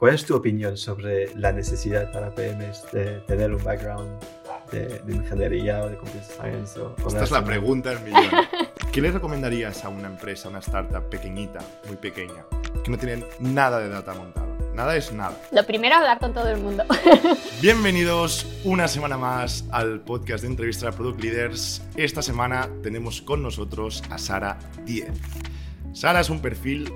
¿cuál es tu opinión sobre la necesidad para PMs de tener un background de, ingeniería o de computer science? O, Esta es la pregunta del millón. ¿Qué le recomendarías a una empresa, una startup pequeñita, muy pequeña, que no tiene nada de data montado? Nada es nada. Lo primero, hablar con todo el mundo. Bienvenidos una semana más al podcast de entrevista a Product Leaders. Esta semana tenemos con nosotros a Sara Diez. Sara es un perfil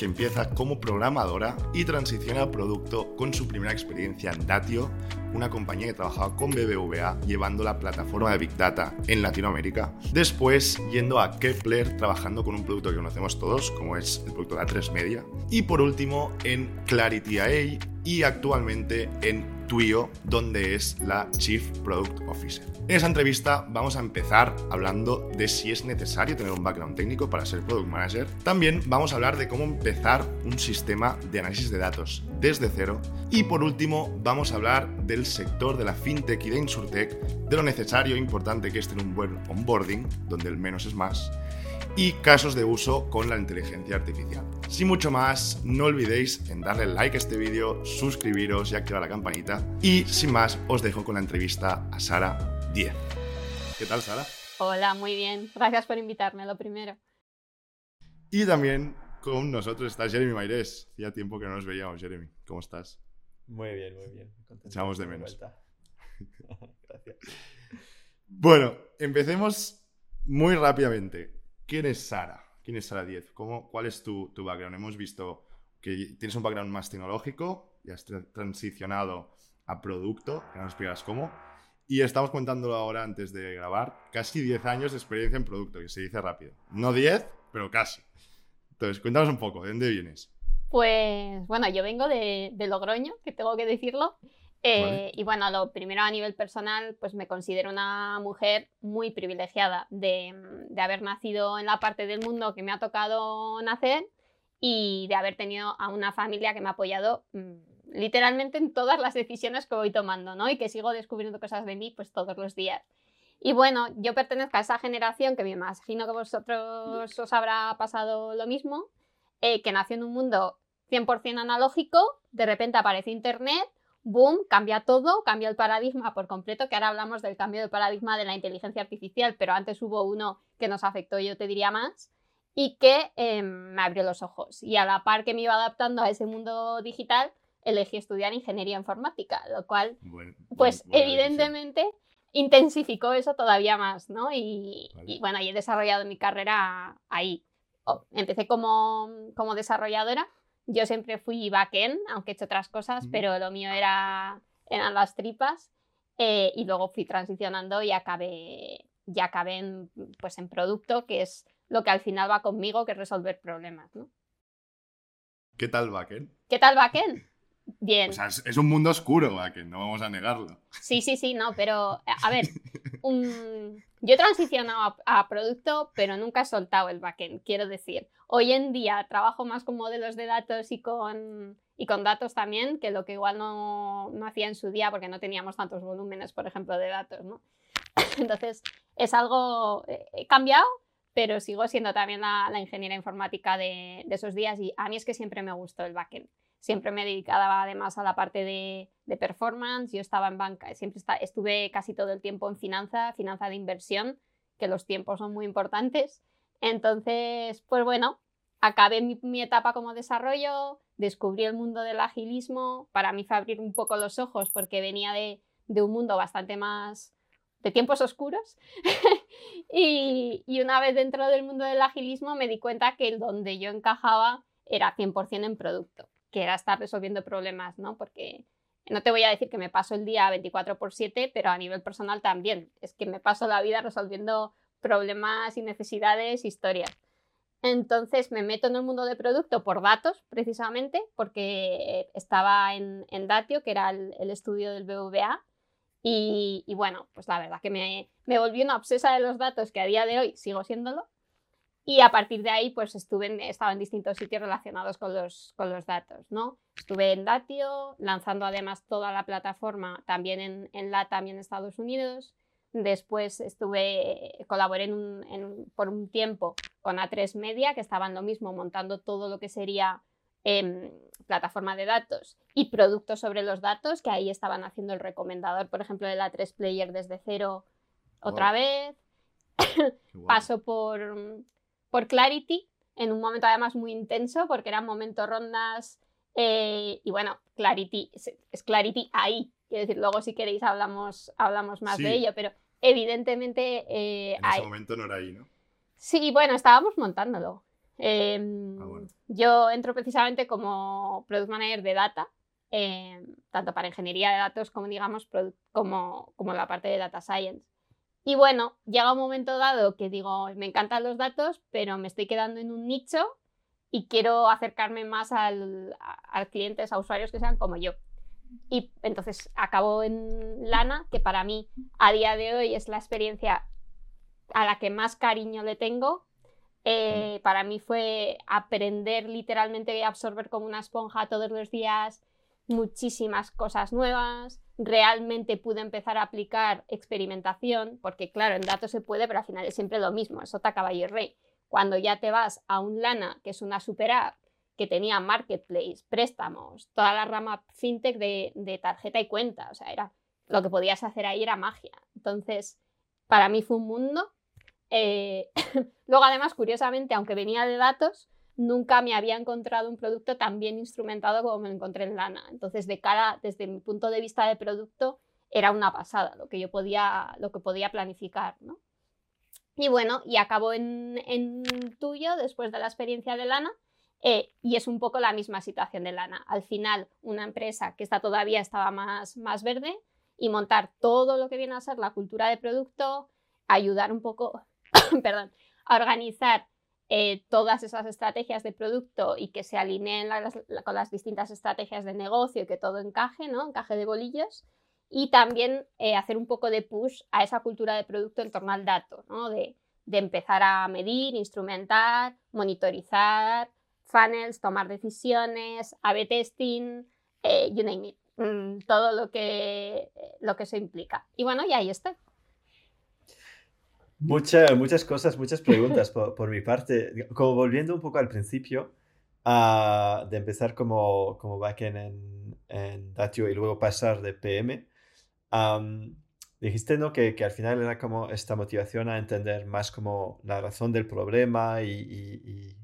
que empieza como programadora y transiciona a producto con su primera experiencia en Datio, una compañía que trabajaba con BBVA llevando la plataforma de Big Data en Latinoamérica. Después yendo a Kepler trabajando con un producto que conocemos todos, como es el producto de A3 Media. Y por último en Clarity AI y actualmente en Tuyo, donde es la Chief Product Officer. En esa entrevista vamos a empezar hablando de si es necesario tener un background técnico para ser Product Manager. También vamos a hablar de cómo empezar un sistema de análisis de datos desde cero. Y por último vamos a hablar del sector de la FinTech y de InsurTech, de lo necesario e importante que es un buen onboarding, donde el menos es más y casos de uso con la inteligencia artificial. Sin mucho más, no olvidéis en darle like a este vídeo, suscribiros y activar la campanita. Y sin más, os dejo con la entrevista a Sara 10. ¿Qué tal, Sara? Hola, muy bien. Gracias por invitarme, lo primero. Y también con nosotros está Jeremy Maires. Hacía tiempo que no nos veíamos, Jeremy. ¿Cómo estás? Muy bien, muy bien. Echamos de menos. Gracias. Bueno, empecemos muy rápidamente. ¿Quién es Sara? ¿Quién es Sara 10? ¿Cómo, ¿Cuál es tu, tu, background? Hemos visto que tienes un background más tecnológico, y has transicionado a producto, que nos explicarás cómo. Y estamos contándolo ahora antes de grabar, casi 10 años de experiencia en producto, que se dice rápido. No 10, pero casi. Entonces, cuéntanos un poco, ¿de dónde vienes? Pues bueno, yo vengo de, de Logroño, que tengo que decirlo. Eh, y bueno, lo primero a nivel personal, pues me considero una mujer muy privilegiada de, de, haber nacido en la parte del mundo que me ha tocado nacer y de haber tenido a una familia que me ha apoyado mm, literalmente en todas las decisiones que voy tomando, ¿no? Y que sigo descubriendo cosas de mí pues todos los días. Y bueno, yo pertenezco a esa generación que me imagino que vosotros os habrá pasado lo mismo, eh, que nació en un mundo 100% analógico, de repente aparece Internet boom, cambia todo, cambia el paradigma por completo, que ahora hablamos del cambio de paradigma de la inteligencia artificial, pero antes hubo uno que nos afectó, yo te diría más, y que em, me abrió los ojos. Y a la par que me iba adaptando a ese mundo digital, elegí estudiar ingeniería informática, lo cual, pues evidentemente, intensificó eso todavía más, ¿no? Y, bueno, y he desarrollado mi carrera ahí. empecé como, como desarrolladora yo siempre fui backend, aunque he hecho otras cosas, pero lo mío era, eran las tripas. Eh, y luego fui transicionando y acabé, ya acabé en, pues en producto, que es lo que al final va conmigo, que es resolver problemas. ¿no? ¿Qué tal backend? ¿Qué tal backend? Bien. O sea, es, un mundo oscuro, backend, no vamos a negarlo. Sí, sí, sí, no, pero a ver, yo he transicionado a, producto, pero nunca he soltado el backend, quiero decir. Hoy en día trabajo más con modelos de datos y con, y con datos también, que lo que igual no, no hacía en su día porque no teníamos tantos volúmenes, por ejemplo, de datos. Entonces, es algo, eh, he cambiado, pero sigo siendo también la, la ingeniera informática de, de, esos días y a mí es que siempre me gustó el backend. Siempre me dedicaba además a la parte de, performance, yo estaba en banca, siempre estuve casi todo el tiempo en finanza, finanza de inversión, que los tiempos son muy importantes. Entonces, pues bueno, acabé mi, etapa como desarrollo, descubrí el mundo del agilismo, para mí fue abrir un poco los ojos porque venía de, de un mundo bastante más de tiempos oscuros. Y, y, una vez dentro del mundo del agilismo me di cuenta que el donde yo encajaba era 100% en producto que era estar resolviendo problemas, ¿no? Porque no te voy a decir que me paso el día 24 por 7, pero a nivel personal también. Es que me paso la vida resolviendo problemas y necesidades, historias. Entonces me meto en el mundo de producto por datos, precisamente, porque estaba en, Datio, que era el, estudio del BVA. Y, y, bueno, pues la verdad que me, me volví una obsesa de los datos, que a día de hoy sigo siéndolo. Y a partir de ahí, pues estuve en, estaba en distintos sitios relacionados con los, con los datos, ¿no? Estuve en Datio, lanzando además toda la plataforma también en, en LATAM y en Estados Unidos. Después estuve, colaboré en por un tiempo con A3 Media, que estaban lo mismo, montando todo lo que sería em, plataforma de datos y productos sobre los datos, que ahí estaban haciendo el recomendador, por ejemplo, de la 3 Player desde cero otra vez. Paso por, por Clarity, en un momento además muy intenso, porque eran momentos rondas. Eh, y bueno, Clarity, es Clarity ahí. Quiero decir, luego si queréis hablamos, hablamos más de ello, pero evidentemente... Eh, en ese momento no era ahí, ¿no? Sí, bueno, estábamos montándolo. Em, ah, yo entro precisamente como Product Manager de Data, em, tanto para ingeniería de datos como, digamos, como, como la parte de Data Science. Y bueno, llega un momento dado que digo, me encantan los datos, pero me estoy quedando en un nicho y quiero acercarme más al, a, clientes, a usuarios que sean como yo. Y entonces acabo en Lana, que para mí a día de hoy es la experiencia a la que más cariño le tengo. Eh, para mí fue aprender literalmente y absorber como una esponja todos los días muchísimas cosas nuevas. Realmente pude empezar a aplicar experimentación, porque claro, en datos se puede, pero al final es siempre lo mismo, es otra caballo y rey. Cuando ya te vas a un Lana, que es una super app, que tenía marketplace, préstamos, toda la rama fintech de, de tarjeta y cuenta, o sea, era lo que podías hacer ahí era magia. Entonces, para mí fue un mundo. Eh, luego, además, curiosamente, aunque venía de datos, nunca me había encontrado un producto tan bien instrumentado como me encontré en Lana. Entonces, de cara, desde mi punto de vista de producto, era una pasada lo que yo podía, lo que podía planificar, ¿no? Y bueno, y acabo en, en tuyo después de la experiencia de Lana. Eh, y es un poco la misma situación de Lana. Al final, una empresa que está todavía estaba más, más verde, y montar todo lo que viene a ser la cultura de producto, ayudar un poco, perdón, a organizar eh, todas esas estrategias de producto y que se alineen con las distintas estrategias de negocio y que todo encaje, ¿no? Encaje de bolillos. Y también eh, hacer un poco de push a esa cultura de producto en torno al dato, ¿no? De, de empezar a medir, instrumentar, monitorizar, funnels, tomar decisiones, A-B testing, eh, you name it. Mm, todo lo que, lo que eso implica. Y bueno, y ahí estoy. Muchas cosas, muchas preguntas por, mi parte. Como volviendo un poco al principio, uh, de empezar como, como backend en, en Datio y luego pasar de PM, dijiste ¿no? Que, que, al final era como esta motivación a entender más como la razón del problema y,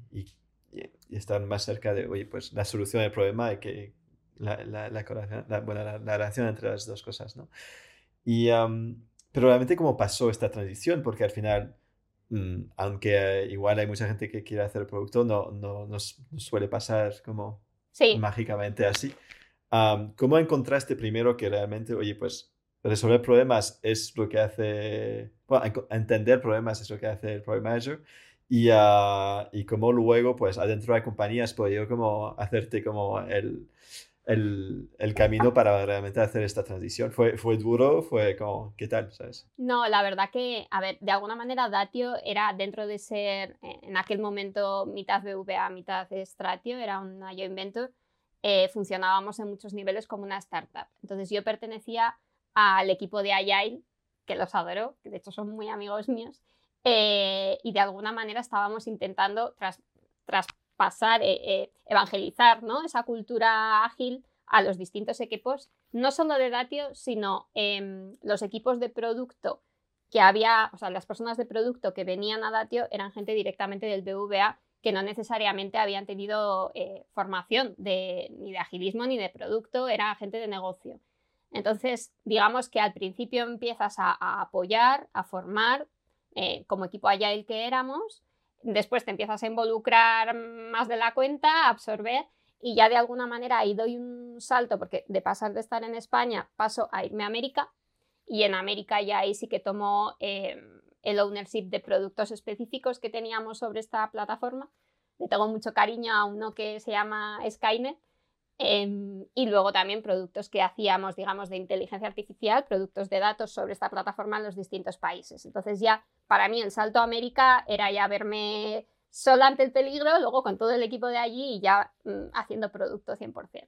y estar más cerca de, oye, pues la solución del problema y que, la, la, la, bueno, la, relación entre las dos cosas, ¿no? Y, pero realmente cómo pasó esta transición, porque al final, mm, aunque igual hay mucha gente que quiere hacer el producto, no, no, no, suele pasar como mágicamente así. ¿Cómo encontraste primero que realmente, oye, pues resolver problemas es lo que hace, bueno, entender problemas es lo que hace el Product Manager? Y, uh, y cómo luego, pues, adentro de compañías, podido como hacerte como el, el, el, camino para realmente hacer esta transición? ¿Fue, fue duro? ¿Fue como, qué tal? ¿sabes? No, la verdad que, a ver, de alguna manera Datio era dentro de ser, eh, en aquel momento, mitad VBA, mitad Stratio, era una yo invento, eh, funcionábamos en muchos niveles como una startup. Entonces yo pertenecía al equipo de Agile, que los adoro, que de hecho son muy amigos míos, eh, y de alguna manera estábamos intentando tras, tras pasar, eh, eh, evangelizar ¿no? esa cultura ágil a los distintos equipos, no solo de Datio, sino eh, los equipos de producto que había, o sea, las personas de producto que venían a Datio eran gente directamente del BVA que no necesariamente habían tenido eh, formación de, ni de agilismo ni de producto, era gente de negocio. Entonces, digamos que al principio empiezas a, apoyar, a formar, como equipo Agile que éramos, después te empiezas a involucrar más de la cuenta, a absorber y ya de alguna manera ahí doy un salto porque de pasar de estar en España paso a irme a América y en América ya ahí sí que tomo em, el ownership de productos específicos que teníamos sobre esta plataforma. Le tengo mucho cariño a uno que se llama Skynet em, y luego también productos que hacíamos, digamos, de inteligencia artificial, productos de datos sobre esta plataforma en los distintos países. Entonces ya para mí el salto a América era ya verme sola ante el peligro, luego con todo el equipo de allí y ya mm, haciendo producto 100%.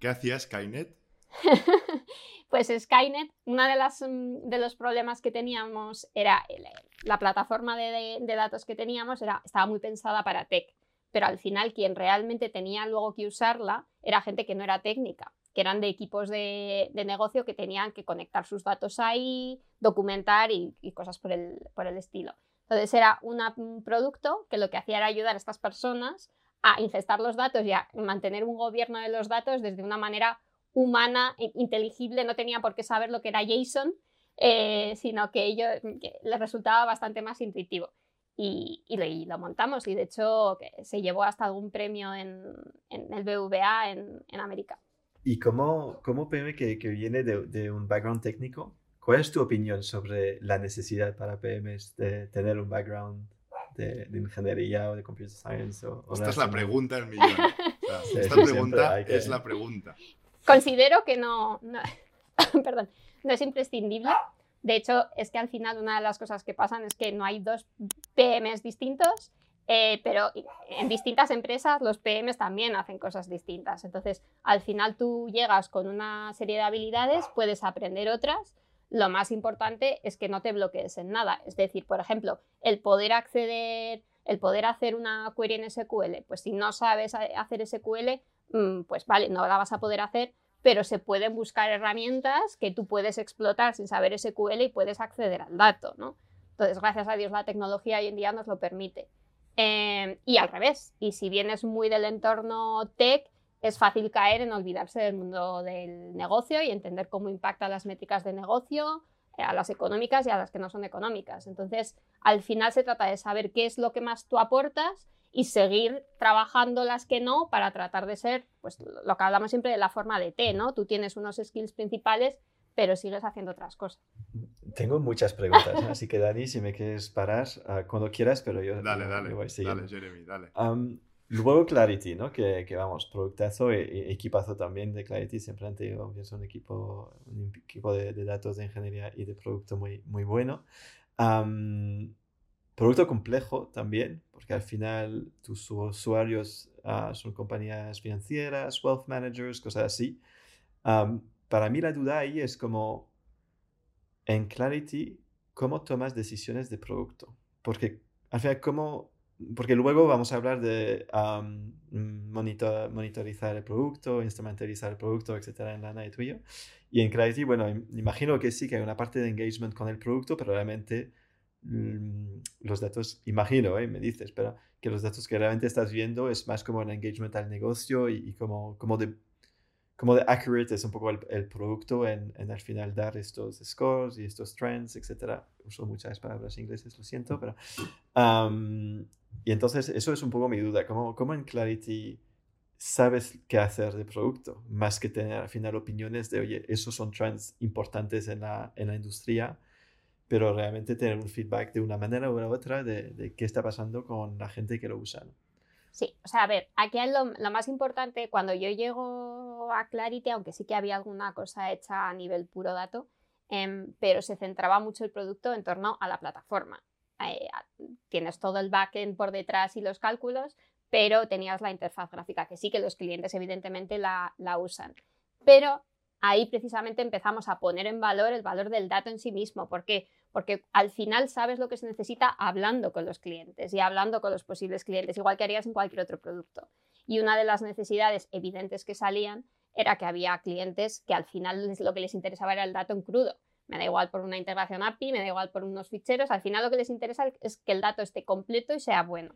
¿Qué hacía Skynet? pues Skynet, uno de, mm, de los problemas que teníamos era la plataforma de, datos que teníamos era, estaba muy pensada para tech, pero al final quien realmente tenía luego que usarla era gente que no era técnica, que eran de equipos de, negocio que tenían que conectar sus datos ahí, documentar y, cosas por el, por el, estilo. Entonces era un producto que lo que hacía era ayudar a estas personas a ingestar los datos y a mantener un gobierno de los datos desde una manera humana, e inteligible, no tenía por qué saber lo que era JSON, eh, sino que ello les resultaba bastante más intuitivo. Y, lo, montamos y de hecho se llevó hasta algún premio en, el BVA en, América. ¿Y cómo, cómo PM que, que viene de, un background técnico? ¿Cuál es tu opinión sobre la necesidad para PMs de tener un background de, ingeniería o de computer science? esta es la pregunta del millón. esta pregunta es la pregunta. Considero que no, perdón, no es imprescindible. De hecho, es que al final una de las cosas que pasan es que no hay dos PMs distintos, eh, pero en distintas empresas los PMs también hacen cosas distintas. Entonces, al final tú llegas con una serie de habilidades, puedes aprender otras. Lo más importante es que no te bloquees en nada. Es decir, por ejemplo, el poder acceder, el poder hacer una query en SQL, pues si no sabes hacer SQL, mm, pues vale, no la vas a poder hacer, pero se pueden buscar herramientas que tú puedes explotar sin saber SQL y puedes acceder al dato, ¿no? Entonces, gracias a Dios, la tecnología hoy en día nos lo permite. Em, y al revés, y si vienes muy del entorno tech, es fácil caer en olvidarse del mundo del negocio y entender cómo impactan las métricas de negocio, eh, a las económicas y a las que no son económicas. Entonces, al final se trata de saber qué es lo que más tú aportas y seguir trabajando las que no para tratar de ser, pues lo que hablamos siempre de la forma de T, ¿no? Tú tienes unos skills principales, pero sigues haciendo otras cosas. Tengo muchas preguntas, así que Dani, si me quieres parar ah, cuando quieras, pero yo... Dale, dale, dale, Jeremy, dale. luego Clarity, ¿no? Que, que, vamos, productazo e, equipazo también de Clarity, siempre han tenido un equipo, un equipo de, datos de ingeniería y de producto muy, muy bueno. Producto complejo también, porque al final tus usuarios ah, son compañías financieras, wealth managers, cosas así. para mí la duda ahí es como, en Clarity, ¿cómo tomas decisiones de producto? Porque al final, ¿cómo porque luego vamos a hablar de monitor, monitorizar el producto, instrumentalizar el producto, etcétera, en Lana y tuyo. Y en Clarity, bueno, imagino que sí que hay una parte de engagement con el producto, pero realmente los datos, imagino, ¿eh? me dices, pero que los datos que realmente estás viendo es más como el engagement al negocio y, como, como, de, como de accurate es un poco el, el producto en, en, al final dar estos scores y estos trends, etc. Uso muchas palabras ingleses, lo siento, pero... y entonces eso es un poco mi duda, ¿cómo, cómo en Clarity sabes qué hacer de producto? Más que tener al final opiniones de, oye, esos son trends importantes en la, en la industria pero realmente tener un feedback de una manera u otra de, qué está pasando con la gente que lo usa. Sí, o sea, a ver, aquí lo, más importante, cuando yo llego a Clarity, aunque sí que había alguna cosa hecha a nivel puro dato, em, pero se centraba mucho el producto en torno a la plataforma. Eh, tienes todo el backend por detrás y los cálculos, pero tenías la interfaz gráfica, que sí que los clientes evidentemente la, la usan. Pero ahí precisamente empezamos a poner en valor el valor del dato en sí mismo. ¿Por qué? Porque al final sabes lo que se necesita hablando con los clientes y hablando con los posibles clientes, igual que harías en cualquier otro producto. Y una de las necesidades evidentes que salían era que había clientes que al final lo que les interesaba era el dato en crudo. Me da igual por una integración API, me da igual por unos ficheros, al final lo que les interesa es que el dato esté completo y sea bueno.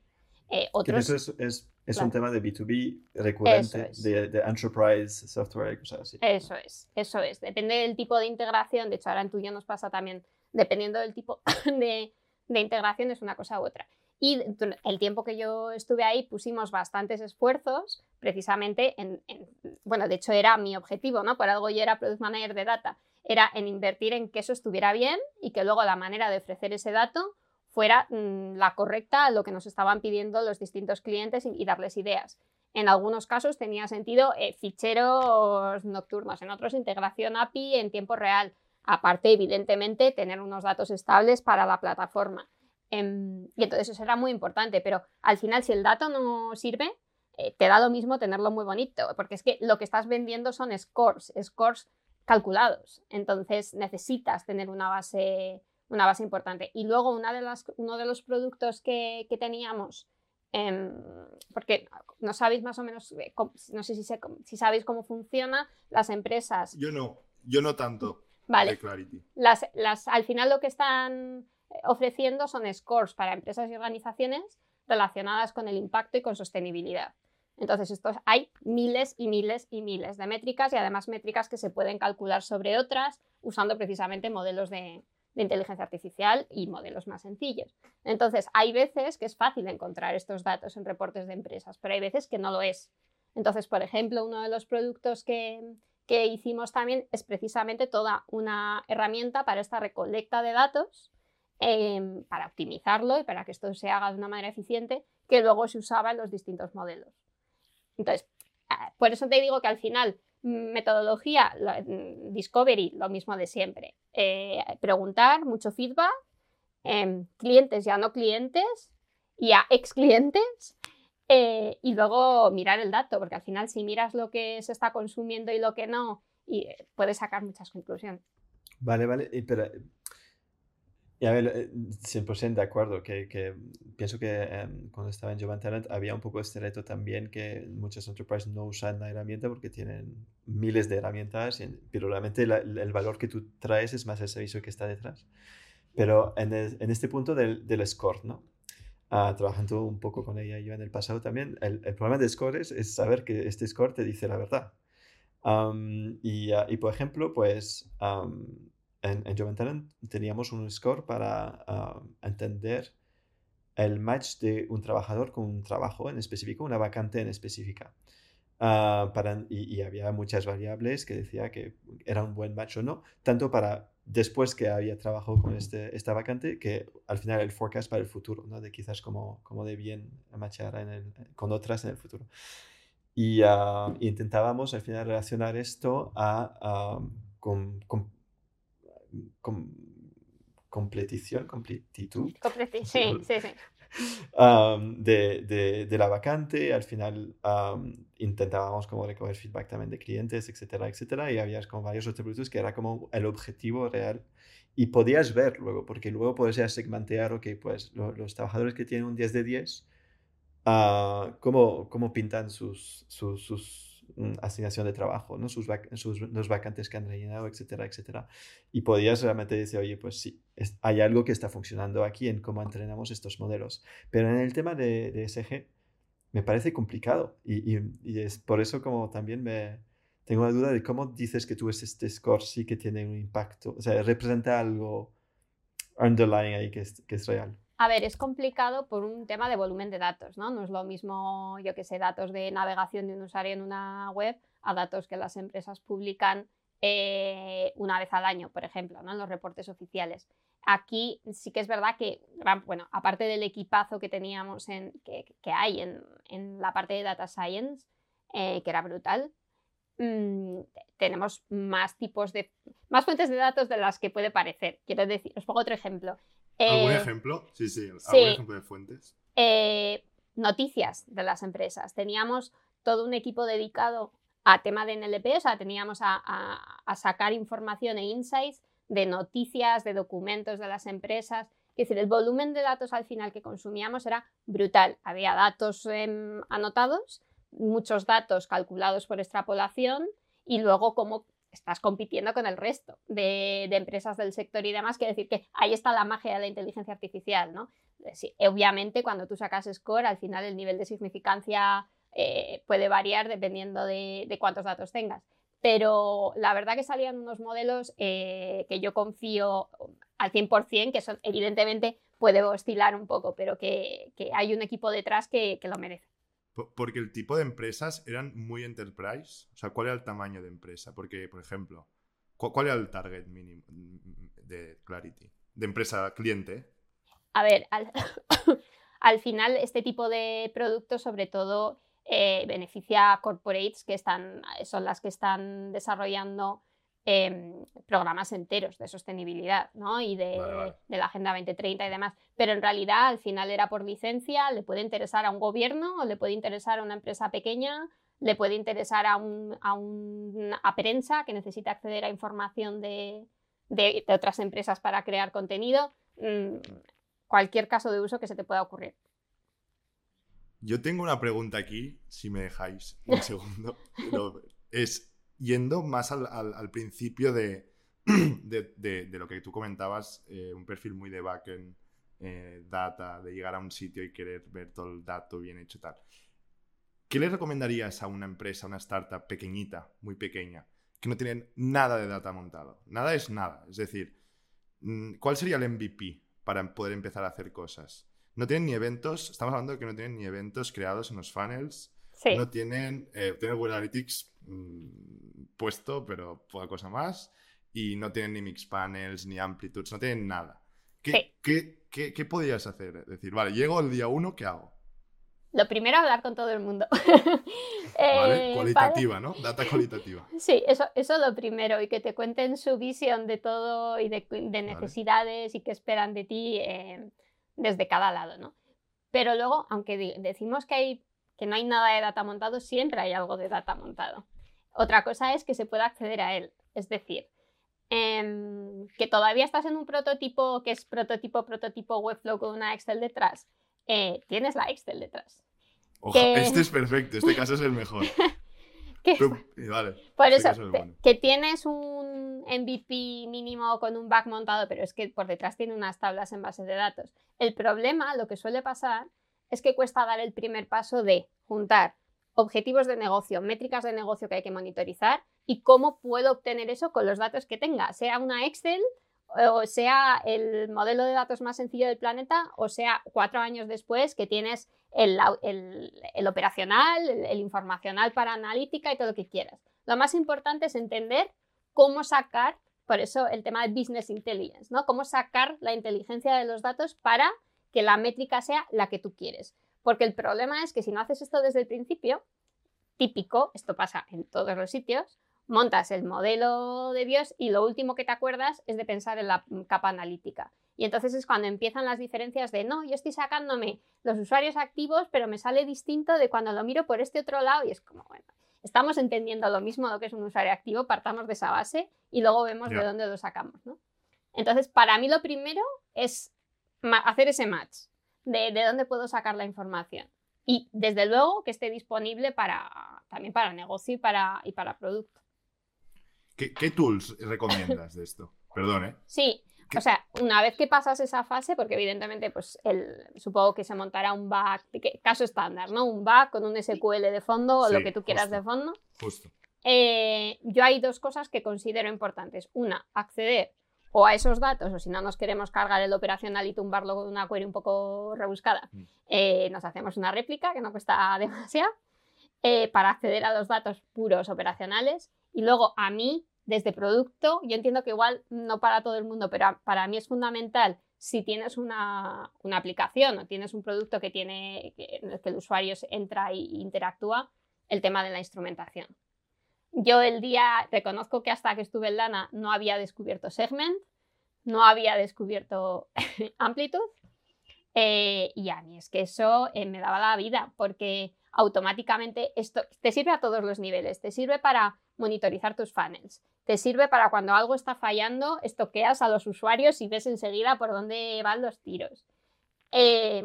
Eh, eso es, es, un tema de B2B recurrente, de, de, enterprise software y cosas así. Eso es, eso es. Depende del tipo de integración. De hecho, ahora en tuyo nos pasa también, dependiendo del tipo de, integración, es una cosa u otra. Y el tiempo que yo estuve ahí pusimos bastantes esfuerzos precisamente en, en, bueno, de hecho era mi objetivo, ¿no? Por algo yo era Product Manager de Data, era en invertir en que eso estuviera bien y que luego la manera de ofrecer ese dato fuera mm, la correcta a lo que nos estaban pidiendo los distintos clientes y, darles ideas. En algunos casos tenía sentido eh, ficheros nocturnos, en otros integración API en tiempo real. Aparte, evidentemente, tener unos datos estables para la plataforma. Em, y entonces eso era muy importante, pero al final si el dato no sirve, eh, te da lo mismo tenerlo muy bonito, porque es que lo que estás vendiendo son scores, scores calculados. Entonces necesitas tener una base una base importante. Y luego una de las, uno de los productos que, teníamos em, porque no sabéis más o menos, eh, no sé si, si sabéis cómo funciona las empresas. Yo no, yo no tanto. Vale. Las, las, al final lo que están ofreciendo son scores para empresas y organizaciones relacionadas con el impacto y con sostenibilidad. Entonces, estos, hay miles y miles y miles de métricas y además métricas que se pueden calcular sobre otras usando precisamente modelos de, de inteligencia artificial y modelos más sencillos. Entonces, hay veces que es fácil encontrar estos datos en reportes de empresas, pero hay veces que no lo es. Entonces, por ejemplo, uno de los productos que, que hicimos también es precisamente toda una herramienta para esta recolecta de datos, em, para optimizarlo y para que esto se haga de una manera eficiente, que luego se usaba en los distintos modelos. Entonces, ah, por eso te digo que al final Metodología, mm, Discovery, lo mismo de siempre. Eh, preguntar, mucho feedback, em, clientes y a no clientes y a ex clientes. Eh, y luego mirar el dato, porque al final si miras lo que se está consumiendo y lo que no, y, eh, puedes sacar muchas conclusiones. Vale, vale, pero y a ver, 100% de acuerdo, que, que pienso que em, cuando estaba en Jovan Talent había un poco este reto también que muchas enterprises no usan la herramienta porque tienen miles de herramientas, pero realmente el valor que tú traes es más el servicio que está detrás. Pero en, en este punto del, del score, ¿no? Ah, trabajando un poco con ella y yo en el pasado también, el, el problema de scores es saber que este score te dice la verdad. y, ah, y, por ejemplo, pues en, en teníamos un score para ah, entender el match de un trabajador con un trabajo en específico, una vacante en específica. Para, y, había muchas variables que decía que era un buen match o no, tanto para después que había trabajado con este, esta vacante, que al final el forecast para el futuro, ¿no? de quizás cómo, cómo de bien matchar en el, con otras en el futuro. Y uh, intentábamos al final relacionar esto a, con, con com, completición, completitud. sí, sí, sí. De, de, de, la vacante, al final intentábamos como recoger feedback también de clientes, etcétera, etcétera, y había como varios otros productos que era como el objetivo real y podías ver luego, porque luego podías segmentar, ok, pues los trabajadores que tienen un 10 de 10, uh, ¿cómo, ¿cómo, pintan sus, sus, sus asignación de trabajo, ¿no? sus, sus los vacantes que han rellenado, etcétera, etcétera. Y podías realmente decir, oye, pues sí, hay algo que está funcionando aquí en cómo entrenamos estos modelos. Pero en el tema de, de SG, me parece complicado y, y, es por eso como también me tengo la duda de cómo dices que tú es este score sí que tiene un impacto, o sea, representa algo underlying ahí que es, que es real. A ver, es complicado por un tema de volumen de datos, ¿no? No es lo mismo, yo que sé, datos de navegación de un usuario en una web a datos que las empresas publican eh, una vez al año, por ejemplo, ¿no? en los reportes oficiales. Aquí sí que es verdad que, bueno, aparte del equipazo que teníamos, en, que, hay en, la parte de Data Science, eh, que era brutal, mm, tenemos más tipos de, más fuentes de datos de las que puede parecer. Quiero decir, os pongo otro ejemplo. ¿Algún eh, ejemplo? Sí, sí, algún ejemplo de fuentes. Eh, noticias de las empresas. Teníamos todo un equipo dedicado a tema de NLP, o sea, teníamos a, sacar información e insights de noticias, de documentos de las empresas. Es decir, el volumen de datos al final que consumíamos era brutal. Había datos em, anotados, muchos datos calculados por extrapolación y luego cómo estás compitiendo con el resto de, empresas del sector y demás, quiere decir que ahí está la magia de la inteligencia artificial, ¿no? Eh, obviamente cuando tú sacas score, al final el nivel de significancia eh, puede variar dependiendo de, cuántos datos tengas. Pero la verdad que salían unos modelos eh, que yo confío al 100%, que son evidentemente puede oscilar un poco, pero que, hay un equipo detrás que lo merece. Porque el tipo de empresas eran muy enterprise. O sea, ¿cuál era el tamaño de empresa? Porque, por ejemplo, ¿cuál era el target mínimo de Clarity? De empresa cliente. A ver, al, final este tipo de productos sobre todo eh, beneficia a corporates que están, son las que están desarrollando Em, programas enteros de sostenibilidad ¿no? y de, la Agenda 2030 y demás. Pero en realidad al final era por licencia, le puede interesar a un gobierno o le puede interesar a una empresa pequeña, le puede interesar a, un, a una prensa que necesita acceder a información de, de, otras empresas para crear contenido. Mm, cualquier caso de uso que se te pueda ocurrir. Yo tengo una pregunta aquí, si me dejáis un segundo. es yendo más al, principio de, de, lo que tú comentabas, eh, un perfil muy de backend, eh, data, de llegar a un sitio y querer ver todo el dato bien hecho y tal. ¿Qué le recomendarías a una empresa, a una startup pequeñita, muy pequeña, que no tienen nada de data montado? Nada es nada. Es decir, mm, ¿cuál sería el MVP para poder empezar a hacer cosas? No tienen ni eventos, estamos hablando de que no tienen ni eventos creados en los funnels. No tienen, eh, tienen Google Analytics mm, puesto, pero poca cosa más. Y no tienen ni mix panels, ni amplitudes, no tienen nada. ¿Qué, qué, podrías hacer? Es decir, vale, llego el día uno, ¿qué hago? Lo primero, hablar con todo el mundo. vale, eh, cualitativa, ¿no? Data cualitativa. Sí, eso, eso es lo primero, y que te cuenten su visión de todo y de, necesidades y qué esperan de ti eh, desde cada lado, ¿no? Pero luego, aunque decimos que, hay, que no hay nada de data montado, siempre hay algo de data montado. Otra cosa es que se pueda acceder a él. Es decir, em, que todavía estás en un prototipo que es prototipo, prototipo Webflow con una Excel detrás. Eh, tienes la Excel detrás. Este es perfecto, este caso es el mejor. vale, Por eso, que tienes un MVP mínimo con un back montado, pero es que por detrás tiene unas tablas en base de datos. El problema, lo que suele pasar, es que cuesta dar el primer paso de juntar objetivos de negocio, métricas de negocio que hay que monitorizar y cómo puedo obtener eso con los datos que tenga, sea una Excel o sea el modelo de datos más sencillo del planeta, o sea cuatro años después que tienes el, operacional, el, informacional para analítica y todo lo que quieras. Lo más importante es entender cómo sacar, por eso el tema de business intelligence, ¿no? Cómo sacar la inteligencia de los datos para que la métrica sea la que tú quieres. Porque el problema es que si no haces esto desde el principio, típico, esto pasa en todos los sitios, montas el modelo de Dios y lo último que te acuerdas es de pensar en la capa analítica. Y entonces es cuando empiezan las diferencias de, no, yo estoy sacándome los usuarios activos, pero me sale distinto de cuando lo miro por este otro lado y es como, bueno, estamos entendiendo lo mismo lo que es un usuario activo, partamos de esa base y luego vemos de dónde lo sacamos, ¿no? Entonces, para mí lo primero es hacer ese match de, de dónde puedo sacar la información. Y desde luego que esté disponible para, también para negocio y para, y para producto. ¿Qué, tools recomiendas de esto? Perdón, ¿eh? Sí, o sea, una vez que pasas esa fase, porque evidentemente, pues el, supongo que se montará un back, caso estándar, ¿no? Un back con un SQL de fondo o lo que tú quieras de fondo. Justo. Eh, yo hay dos cosas que considero importantes. Una, acceder o a esos datos, o si no nos queremos cargar el operacional y tumbarlo con una query un poco rebuscada, mm. eh, nos hacemos una réplica que no cuesta demasiado, eh, para acceder a los datos puros operacionales. Y luego a mí desde producto, yo entiendo que igual no para todo el mundo, pero para mí es fundamental si tienes una, aplicación o tienes un producto que tiene, en el que el usuario entra e interactúa, el tema de la instrumentación. Yo el día, reconozco que hasta que estuve en Lana no había descubierto Segment, no había descubierto Amplitude, eh, y a mí es que eso eh, me daba la vida, porque automáticamente esto te sirve a todos los niveles, te sirve para monitorizar tus funnels, te sirve para cuando algo está fallando, estoqueas a los usuarios y ves enseguida por dónde van los tiros. Eh,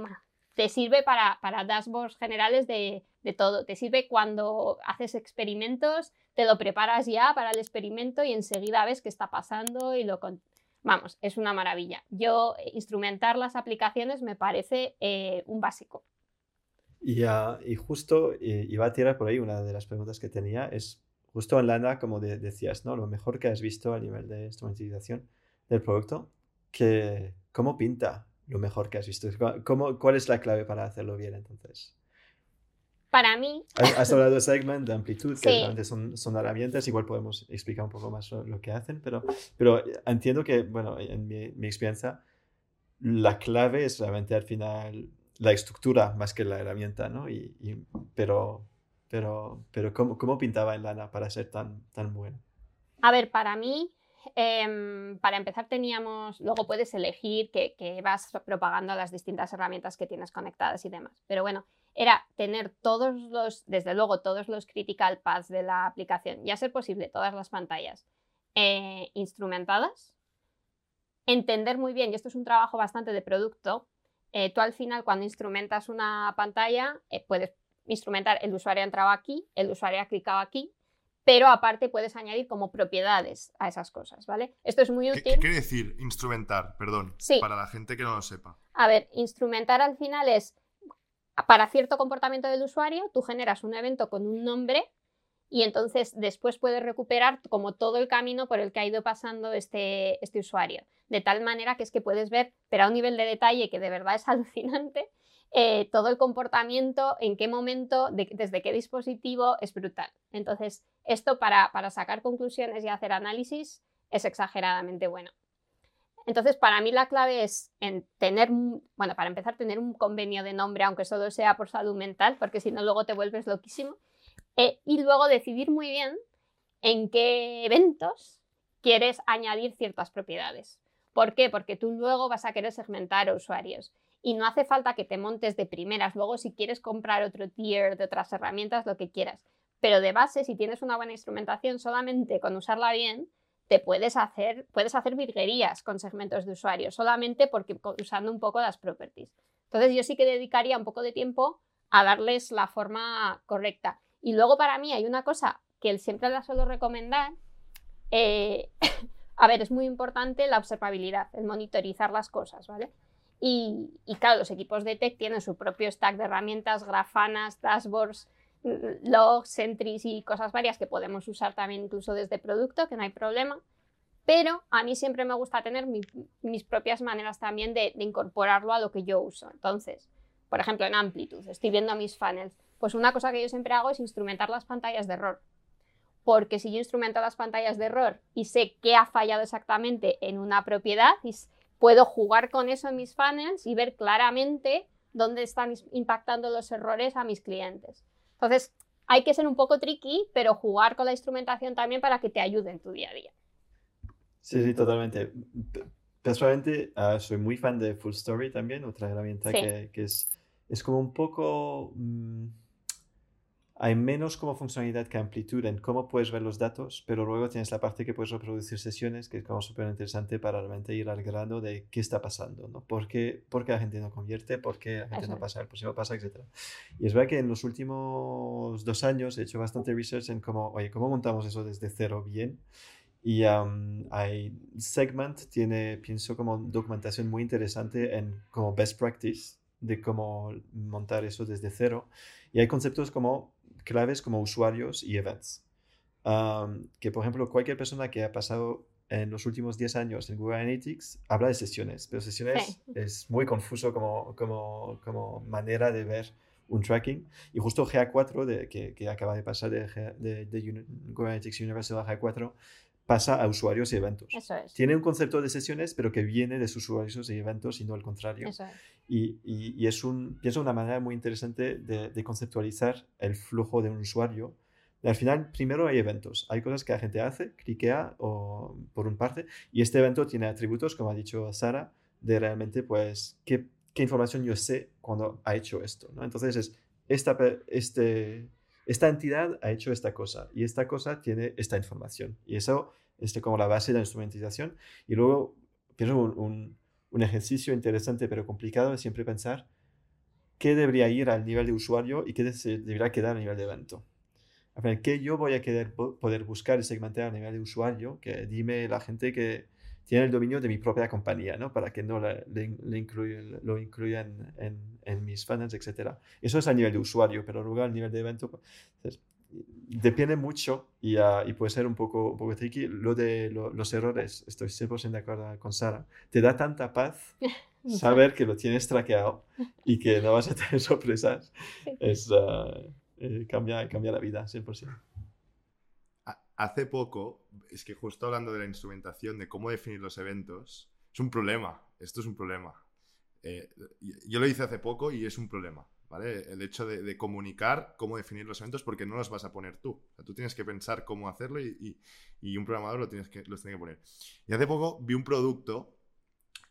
te sirve para, para dashboards generales de, todo. Te sirve cuando haces experimentos, te lo preparas ya para el experimento y enseguida ves qué está pasando y lo... Vamos, es una maravilla. Yo, eh, instrumentar las aplicaciones me parece eh, un básico. Y, ah, y justo iba a tirar por ahí una de las preguntas que tenía, es justo en Lana, como decías, ¿no? Lo mejor que has visto a nivel de instrumentización del producto, que, ¿cómo pinta lo mejor que has visto? ¿Cómo, ¿Cuál es la clave para hacerlo bien entonces? Para mí... Has, hablado de segment, de amplitud, que realmente son, son, herramientas, igual podemos explicar un poco más lo, que hacen, pero, pero entiendo que, bueno, en mi, mi experiencia, la clave es realmente al final la estructura más que la herramienta, ¿no? Y, y, pero, pero, pero ¿cómo, ¿cómo, pintaba en lana para ser tan, tan bueno? A ver, para mí, em, para empezar teníamos, luego puedes elegir que, vas propagando las distintas herramientas que tienes conectadas y demás. Pero bueno, era tener todos los, desde luego, todos los critical paths de la aplicación y a ser posible todas las pantallas eh, instrumentadas, entender muy bien, y esto es un trabajo bastante de producto, eh, tú al final cuando instrumentas una pantalla, eh, puedes instrumentar el usuario ha entrado aquí, el usuario ha clicado aquí, pero aparte puedes añadir como propiedades a esas cosas, ¿vale? Esto es muy útil. ¿Qué, quiere decir instrumentar? Perdón, sí. para la gente que no lo sepa. A ver, instrumentar al final es, para cierto comportamiento del usuario, tú generas un evento con un nombre y entonces después puedes recuperar como todo el camino por el que ha ido pasando este, este usuario. De tal manera que es que puedes ver, pero a un nivel de detalle que de verdad es alucinante, eh, todo el comportamiento, en qué momento, desde qué dispositivo, es brutal. Entonces, esto para, sacar conclusiones y hacer análisis es exageradamente bueno. Entonces, para mí la clave es en tener, bueno, para empezar, tener un convenio de nombre, aunque solo sea por salud mental, porque si no, luego te vuelves loquísimo. Eh, y luego decidir muy bien en qué eventos quieres añadir ciertas propiedades. ¿Por qué? Porque tú luego vas a querer segmentar usuarios y no hace falta que te montes de primeras. Luego, si quieres comprar otro tier de otras herramientas, lo que quieras. Pero de base, si tienes una buena instrumentación, solamente con usarla bien, te puedes hacer, puedes hacer virguerías con segmentos de usuarios, solamente porque usando un poco las properties. Entonces, yo sí que dedicaría un poco de tiempo a darles la forma correcta. Y luego, para mí, hay una cosa que siempre la suelo recomendar. Eh, a ver, es muy importante la observabilidad, el monitorizar las cosas, ¿vale? Y, claro, los equipos de tech tienen su propio stack de herramientas, grafanas, dashboards, mm, logs, entries y cosas varias que podemos usar también incluso desde producto, que no hay problema. Pero a mí siempre me gusta tener mis propias maneras también de, incorporarlo a lo que yo uso. Entonces, por ejemplo, en Amplitude, estoy viendo mis funnels. Pues una cosa que yo siempre hago es instrumentar las pantallas de error. Porque si yo instrumento las pantallas de error y sé qué ha fallado exactamente en una propiedad puedo jugar con eso en mis funnels y ver claramente dónde están impactando los errores a mis clientes. Entonces, hay que ser un poco tricky, pero jugar con la instrumentación también para que te ayude en tu día a día. Sí, sí, totalmente. Personalmente, ah, soy muy fan de Full Story también, otra herramienta que, es, es como un poco... Mm, hay menos como funcionalidad que amplitud en cómo puedes ver los datos, pero luego tienes la parte que puedes reproducir sesiones, que es como súper interesante para realmente ir al grano de qué está pasando, ¿no? ¿Por qué, por qué la gente no convierte? ¿Por qué la gente no pasa? El próximo pasa, etcétera. Y es verdad que en los últimos dos años he hecho bastante research en cómo, oye, cómo montamos eso desde cero bien. Y hay Segment tiene, pienso, como documentación muy interesante en como best practice de cómo montar eso desde cero. Y hay conceptos como claves como usuarios y events. que por ejemplo cualquier persona que ha pasado en los últimos 10 años en Google Analytics habla de sesiones, pero sesiones es muy confuso como, como, como, manera de ver un tracking. Y justo GA4, de, que, que, acaba de pasar de, de, de Google Analytics Universal a GA4, pasa a usuarios y eventos. Tiene un concepto de sesiones, pero que viene de sus usuarios y eventos y no al contrario. Y, y, es un, pienso una manera muy interesante de, conceptualizar el flujo de un usuario. al final, primero hay eventos. Hay cosas que la gente hace, cliquea o, por un parte, y este evento tiene atributos, como ha dicho Sara, de realmente, pues, qué, qué información yo sé cuando ha hecho esto. ¿no? Entonces, es esta, este, esta entidad ha hecho esta cosa y esta cosa tiene esta información. Y eso es como la base de la instrumentización. Y luego, pienso un, un, ejercicio interesante pero complicado es siempre pensar qué debería ir al nivel de usuario y qué debería quedar a nivel de evento. A ver, ¿qué yo voy a poder buscar y segmentar a nivel de usuario? Que dime la gente que tiene el dominio de mi propia compañía, ¿no? Para que no le, lo incluyan en, en, mis funnels, etc. Eso es a nivel de usuario, pero luego a nivel de evento, pues, depende mucho y, uh, y, puede ser un poco, un poco tricky. Lo de los errores, estoy 100% de acuerdo con Sara. Te da tanta paz saber que lo tienes traqueado y que no vas a tener sorpresas. Es, uh, eh, cambia, cambia la vida, 100% hace poco, es que justo hablando de la instrumentación, de cómo definir los eventos, es un problema. Esto es un problema. Eh, yo lo hice hace poco y es un problema. ¿vale? El hecho de, comunicar cómo definir los eventos porque no los vas a poner tú. tú tienes que pensar cómo hacerlo y, un programador lo tienes que, los tiene que poner. Y hace poco vi un producto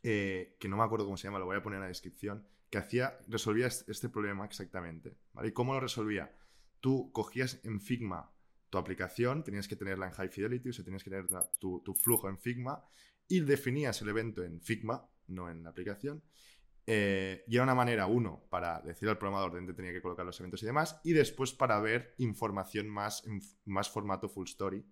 eh, que no me acuerdo cómo se llama, lo voy a poner en la descripción, que hacía, resolvía este problema exactamente. ¿Y cómo lo resolvía? Tú cogías en Figma tu aplicación, tenías que tenerla en High Fidelity, o sea, tenías que tener tu, flujo en Figma y definías el evento en Figma, no en la aplicación, Eh, y era una manera, uno, para decir al programador dónde tenía que colocar los eventos y demás, y después para ver información más en más formato full story.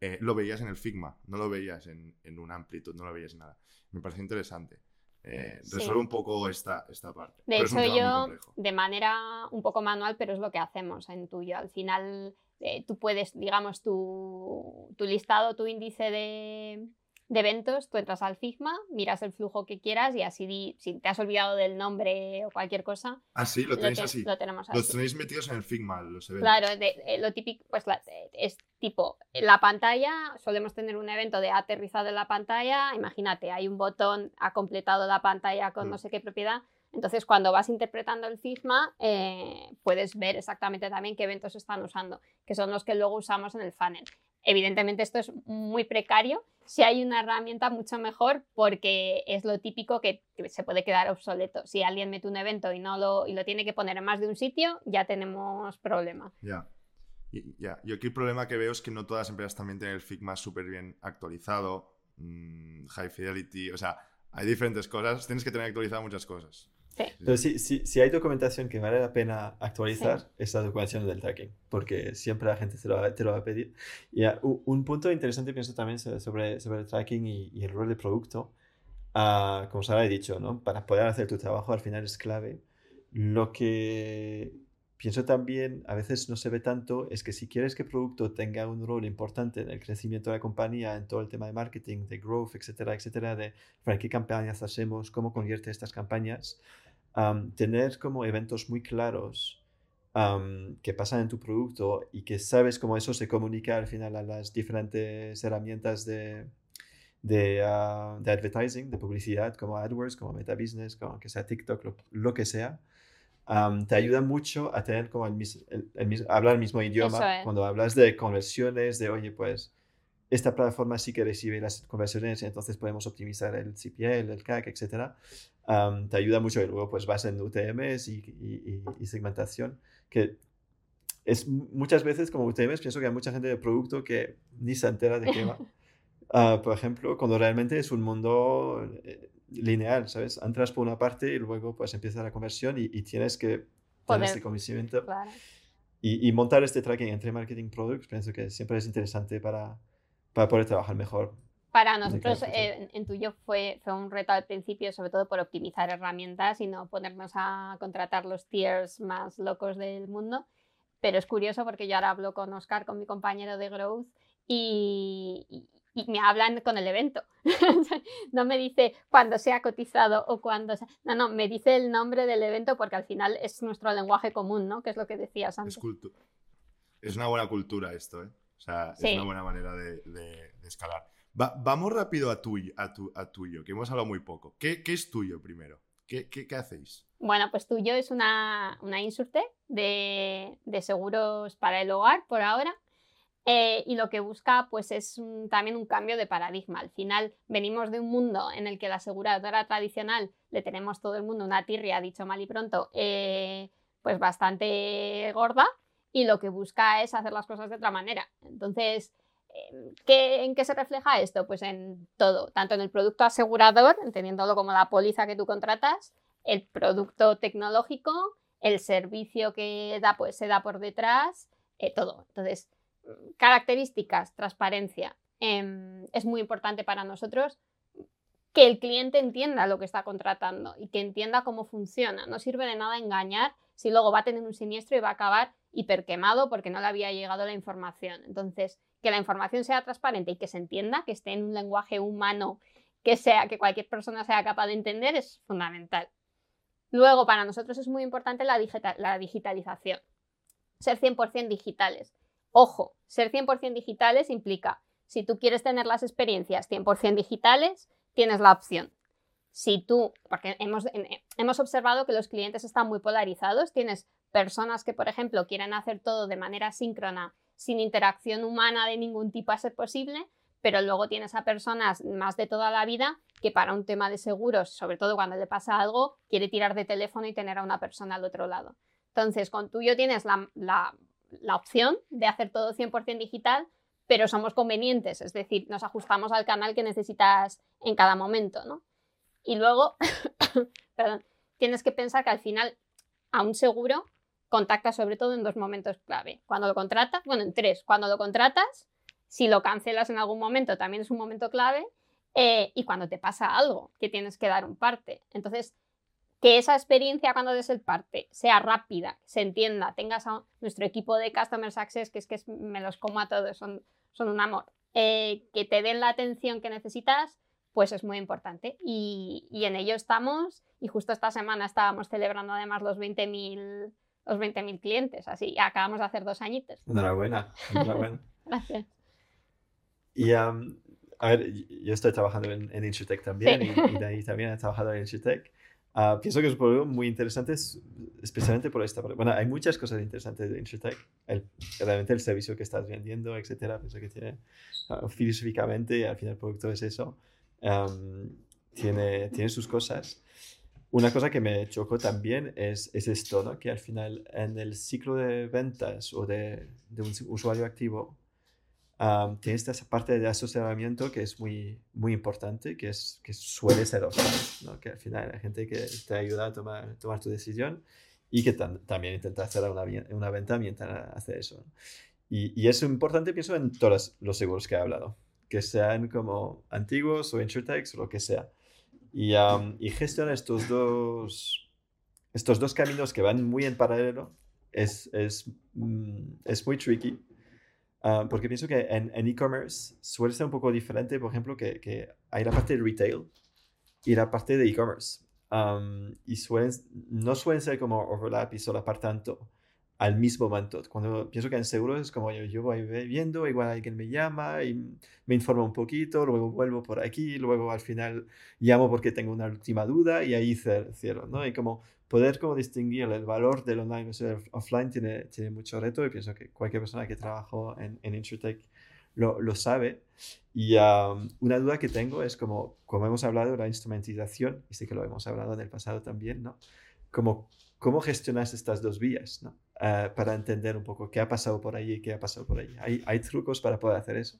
Eh, lo veías en el Figma, no lo veías en, en una amplitud, no lo veías en nada. Me pareció interesante. Eh, resuelve un poco esta, esta parte. De hecho, yo, de manera un poco manual, pero es lo que hacemos en tuyo. Al final, eh, tú puedes, digamos, tu, tu listado, tu índice de, de eventos, tú entras al Figma, miras el flujo que quieras y así, si te has olvidado del nombre o cualquier cosa. Ah, sí, lo tenéis así. Lo tenemos así. Los tenéis metidos en el Figma, los eventos. Claro, eh, lo típico, pues es tipo, la pantalla, solemos tener un evento de aterrizado en la pantalla, imagínate, hay un botón, ha completado la pantalla con no mm. sé qué propiedad. Entonces, cuando vas interpretando el Figma, eh, puedes ver exactamente también qué eventos están usando, que son los que luego usamos en el funnel. Evidentemente esto es muy precario. Si hay una herramienta mucho mejor porque es lo típico que, se puede quedar obsoleto. Si alguien mete un evento y, no lo, y lo tiene que poner en más de un sitio, ya tenemos problema. Ya. Ya, Yo aquí el problema que veo es que no todas las empresas también tienen el Figma súper bien actualizado, mm, high fidelity, o sea, hay diferentes cosas, tienes que tener actualizado muchas cosas. Pero si, si, hay documentación que vale la pena actualizar, es la documentación del tracking, porque siempre la gente te lo, te lo va a pedir. Y un punto interesante pienso también sobre, sobre el tracking y, el rol de producto, uh, como os he dicho, ¿no? para poder hacer tu trabajo al final es clave. Lo que pienso también, a veces no se ve tanto, es que si quieres que el producto tenga un rol importante en el crecimiento de la compañía, en todo el tema de marketing, de growth, etcétera, etcétera, de para qué campañas hacemos, cómo convierte estas campañas, tener como eventos muy claros que pasan en tu producto y que sabes cómo eso se comunica al final a las diferentes herramientas de, de, ah, de advertising, de publicidad, como AdWords, como Meta Business, como que sea TikTok, lo, que sea, te ayuda mucho a tener como el, el, hablar el mismo idioma cuando hablas de conversiones, de oye, pues esta plataforma sí que recibe las conversiones entonces podemos optimizar el CPL, el CAC, etc. te ayuda mucho y luego pues vas en UTMs y, y, segmentación, que es muchas veces como UTMs, pienso que hay mucha gente de producto que ni se entera de qué va. Ah, por ejemplo, cuando realmente es un mundo eh, lineal, ¿sabes? Entras por una parte y luego pues empieza la conversión y, tienes que tener este conocimiento. Y, y montar este tracking entre marketing products, pienso que siempre es interesante para, para poder trabajar mejor. Para nosotros eh, en Tuyo fue, fue un reto al principio, sobre todo por optimizar herramientas y no ponernos a contratar los tiers más locos del mundo. Pero es curioso porque yo ahora hablo con Oscar, con mi compañero de Growth, y, y, me hablan con el evento. no me dice cuándo se ha cotizado o cuándo se... No, no, me dice el nombre del evento porque al final es nuestro lenguaje común, ¿no? Que es lo que decías antes. Es, es una buena cultura esto, ¿eh? O sea, es una buena manera de, escalar. Vamos rápido a, tuyo, a, a tuyo, que hemos hablado muy poco. ¿Qué, es tuyo primero? ¿Qué, hacéis? Bueno, pues tuyo es una, una insurte de, seguros para el hogar por ahora. Eh, y lo que busca pues es también un cambio de paradigma. Al final venimos de un mundo en el que la aseguradora tradicional le tenemos todo el mundo una tirria, dicho mal y pronto, eh, pues bastante gorda y lo que busca es hacer las cosas de otra manera. Entonces, em, ¿en qué se refleja esto? Pues en todo, tanto en el producto asegurador, entendiéndolo como la póliza que tú contratas, el producto tecnológico, el servicio que da, pues se da por detrás, eh, todo. Entonces, características, transparencia, em, es muy importante para nosotros que el cliente entienda lo que está contratando y que entienda cómo funciona. No sirve de nada engañar si luego va a tener un siniestro y va a acabar hiperquemado porque no le había llegado la información. Entonces, que la información sea transparente y que se entienda, que esté en un lenguaje humano que sea que cualquier persona sea capaz de entender es fundamental. Luego, para nosotros es muy importante la, la digitalización. Ser 100% digitales. Ojo, ser 100% digitales implica, si tú quieres tener las experiencias 100% digitales, tienes la opción. Si tú, porque hemos, hemos observado que los clientes están muy polarizados, tienes personas que, por ejemplo, quieren hacer todo de manera síncrona, sin interacción humana de ningún tipo a ser posible, pero luego tienes a personas más de toda la vida que para un tema de seguros, sobre todo cuando le pasa algo, quiere tirar de teléfono y tener a una persona al otro lado. Entonces, con tuyo tienes la, la opción de hacer todo 100% digital, pero somos convenientes, es decir, nos ajustamos al canal que necesitas en cada momento, ¿no? Y luego, perdón, tienes que pensar que al final a un seguro contacta sobre todo en dos momentos clave. Cuando lo contratas, bueno, en tres. Cuando lo contratas, si lo cancelas en algún momento, también es un momento clave. Eh, y cuando te pasa algo, que tienes que dar un parte. Entonces, que esa experiencia cuando des el parte sea rápida, se entienda, tengas a nuestro equipo de Customer Success, que es que me los como a todos, son, son un amor, eh, que te den la atención que necesitas, pues es muy importante. Y, y en ello estamos, y justo esta semana estábamos celebrando además los 20.000 los 20.000 clientes, así, acabamos de hacer dos añitos. Enhorabuena, enhorabuena. Gracias. Y a ver, yo estoy trabajando en, en Insurtech también y, y, de ahí también he trabajado en Insurtech. Uh, pienso que es un producto muy interesante, especialmente por esta Bueno, hay muchas cosas interesantes de Insurtech. El, realmente el servicio que estás vendiendo, etcétera. Pienso que tiene, uh, filosóficamente, al final el producto es eso. Um, tiene, tiene sus cosas. Una cosa que me chocó también es, es esto, ¿no? que al final en el ciclo de ventas o de, de un usuario activo um, tienes esa parte de asesoramiento que es muy, muy importante, que, es, que suele ser offline, ¿no? que al final hay gente que te ayuda a tomar, tomar tu decisión y que también intenta hacer una, una venta mientras hace eso. Y, y es importante, pienso, en todos los seguros que he hablado, que sean como antiguos o insurtechs o lo que sea y, um, y estos dos, estos dos caminos que van muy en paralelo es, es, mm, es muy tricky. Uh, porque pienso que en e-commerce suele ser un poco diferente, por ejemplo, que, que, hay la parte de retail y la parte de e-commerce. Um, y suelen, no suelen ser como overlap y solapar tanto al mismo momento. Cuando pienso que en seguros es como yo, yo voy viendo, igual alguien me llama y me informa un poquito, luego vuelvo por aquí, luego al final llamo porque tengo una última duda y ahí cierro, ¿no? Y como poder como distinguir el valor del online versus offline tiene, tiene mucho reto y pienso que cualquier persona que trabajó en, en InsurTech lo, lo sabe. Y una duda que tengo es como, como hemos hablado de la instrumentización, y sé que lo hemos hablado en el pasado también, ¿no? Como, ¿Cómo gestionas estas dos vías? ¿no? Eh, para entender un poco qué ha pasado por y qué ha pasado por ahí. ¿Hay, ¿Hay trucos para poder hacer eso?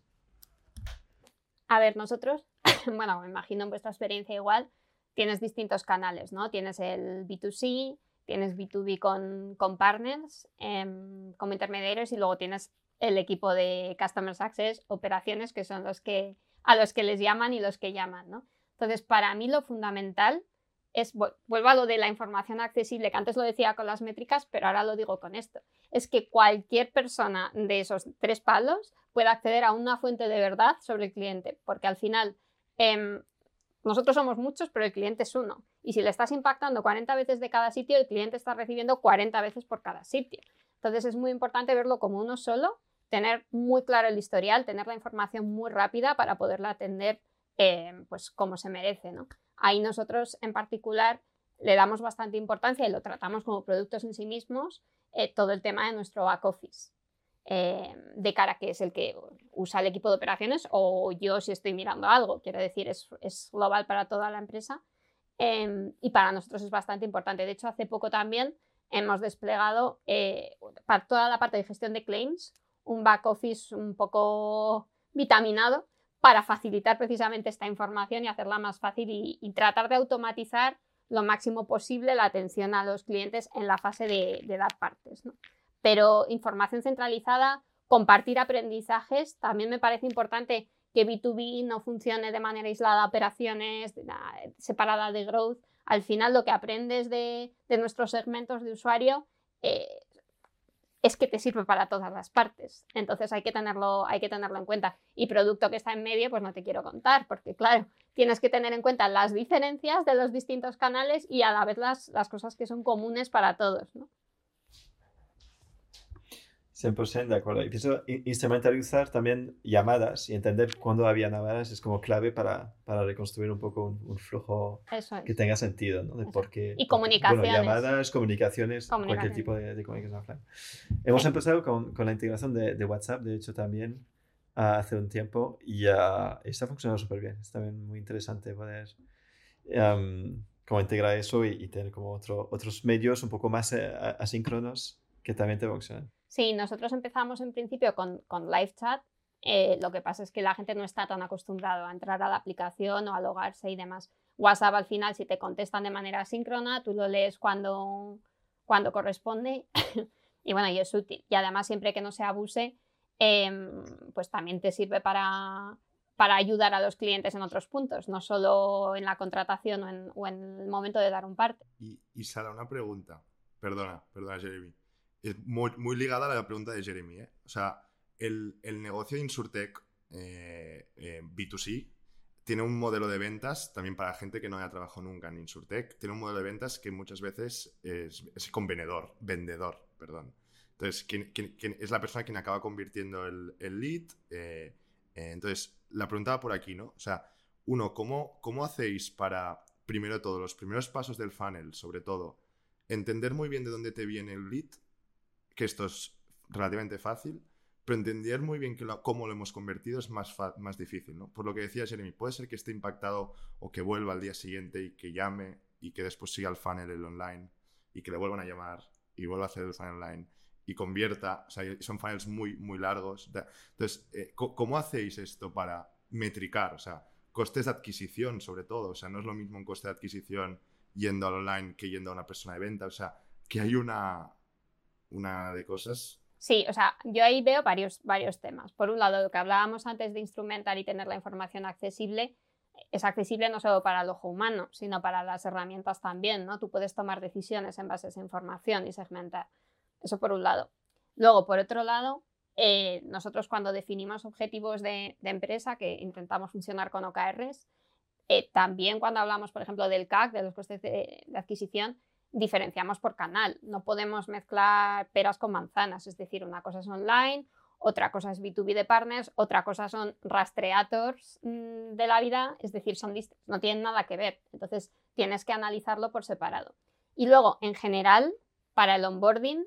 A ver, nosotros, bueno, me imagino en vuestra experiencia igual, tienes distintos canales, ¿no? Tienes el B2C, tienes B2B con, con partners, em, como intermediarios y luego tienes el equipo de Customer Success, operaciones, que son los que, a los que les llaman y los que llaman, ¿no? Entonces, para mí lo fundamental es, vuelvo a lo de la información accesible, que antes lo decía con las métricas, pero ahora lo digo con esto, es que cualquier persona de esos tres palos pueda acceder a una fuente de verdad sobre el cliente, porque al final em, nosotros somos muchos, pero el cliente es uno. Y si le estás impactando 40 veces de cada sitio, el cliente está recibiendo 40 veces por cada sitio. Entonces es muy importante verlo como uno solo, tener muy claro el historial, tener la información muy rápida para poderla atender em, pues como se merece, ¿no? Ahí nosotros en particular le damos bastante importancia y lo tratamos como productos en sí mismos, eh, todo el tema de nuestro back office. Eh, de cara que es el que usa el equipo de operaciones o yo si estoy mirando algo, quiero decir, es, global para toda la empresa em, y para nosotros es bastante importante. De hecho, hace poco también hemos desplegado eh, para toda la parte de gestión de claims un back office un poco vitaminado para facilitar precisamente esta información y hacerla más fácil y, tratar de automatizar lo máximo posible la atención a los clientes en la fase de, dar partes. Pero información centralizada, compartir aprendizajes, también me parece importante que B2B no funcione de manera aislada, operaciones separadas de growth. Al final lo que aprendes de, nuestros segmentos de usuario eh, es que te sirve para todas las partes. Entonces hay que tenerlo, hay que tenerlo en cuenta. Y producto que está en medio, pues no te quiero contar, porque claro, tienes que tener en cuenta las diferencias de los distintos canales y a la vez las, las cosas que son comunes para todos. ¿no? 100% de acuerdo. Y pienso instrumentalizar también llamadas y entender cuándo había llamadas es como clave para, para reconstruir un poco un, flujo que tenga sentido, ¿no? De por qué, y comunicaciones. Bueno, llamadas, comunicaciones, cualquier tipo de, comunicación offline. Hemos empezado con, con, la integración de, de, WhatsApp, de hecho, también hace un tiempo y uh, está funcionando súper bien. Está también muy interesante poder um, como integrar eso y, tener como otro, otros medios un poco más eh, asíncronos que también te funcionan. Sí, nosotros empezamos en principio con, con live chat Eh, lo que pasa es que la gente no está tan acostumbrado a entrar a la aplicación o a logarse y demás. WhatsApp al final, si te contestan de manera síncrona, tú lo lees cuando, cuando corresponde y bueno, y es útil. Y además, siempre que no se abuse, em, pues también te sirve para, para ayudar a los clientes en otros puntos, no solo en la contratación o en, el momento de dar un parte. Y, y, Sara, una pregunta. Perdona, perdona, Jeremy. Es muy, ligada a la pregunta de Jeremy. ¿eh? O sea, el, negocio de Insurtech eh, eh, B2C tiene un modelo de ventas, también para gente que no haya trabajado nunca en Insurtech, tiene un modelo de ventas que muchas veces es, es con vendedor, vendedor, perdón. Entonces, ¿quién, es la persona quien acaba convirtiendo el, lead. Eh, entonces, la preguntaba por aquí, ¿no? O sea, uno, ¿cómo, ¿cómo hacéis para, primero todo, los primeros pasos del funnel, sobre todo, entender muy bien de dónde te viene el lead, que esto es relativamente fácil, pero entender muy bien que cómo lo hemos convertido es más, más difícil, ¿no? Por lo que decía Jeremy, puede ser que esté impactado o que vuelva al día siguiente y que llame y que después siga el funnel el online y que le vuelvan a llamar y vuelva a hacer el funnel online y convierta, o sea, son funnels muy, muy largos. Entonces, eh, ¿cómo hacéis esto para metricar? O sea, costes de adquisición sobre todo, o sea, no es lo mismo un coste de adquisición yendo al online que yendo a una persona de venta, o sea, que hay una, una de cosas Sí, o sea, yo ahí veo varios, varios temas. Por un lado, lo que hablábamos antes de instrumentar y tener la información accesible, es accesible no solo para el ojo humano, sino para las herramientas también, ¿no? Tú puedes tomar decisiones en base a esa información y segmentar. Eso por un lado. Luego, por otro lado, eh, nosotros cuando definimos objetivos de, empresa, que intentamos funcionar con OKRs, eh, también cuando hablamos, por ejemplo, del CAC, de los costes de adquisición, diferenciamos por canal. No podemos mezclar peras con manzanas, es decir, una cosa es online, otra cosa es B2B de partners, otra cosa son rastreators mm, de la vida, es decir, son no tienen nada que ver. Entonces, tienes que analizarlo por separado. Y luego, en general, para el onboarding,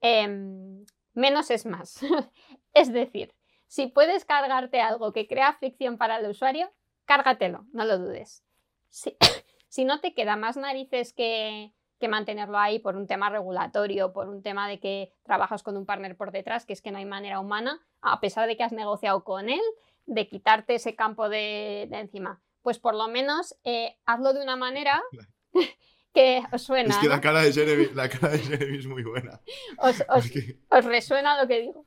em, menos es más. es decir, si puedes cargarte algo que crea fricción para el usuario, cárgatelo, no lo dudes. si no te queda más narices que, que mantenerlo ahí por un tema regulatorio, por un tema de que trabajas con un partner por detrás, que es que no hay manera humana, a pesar de que has negociado con él, de quitarte ese campo de, encima. Pues por lo menos eh, hazlo de una manera que os suena. Es que la, cara de Jeremy, la cara de Jeremy es muy buena. Os, os resuena lo que digo.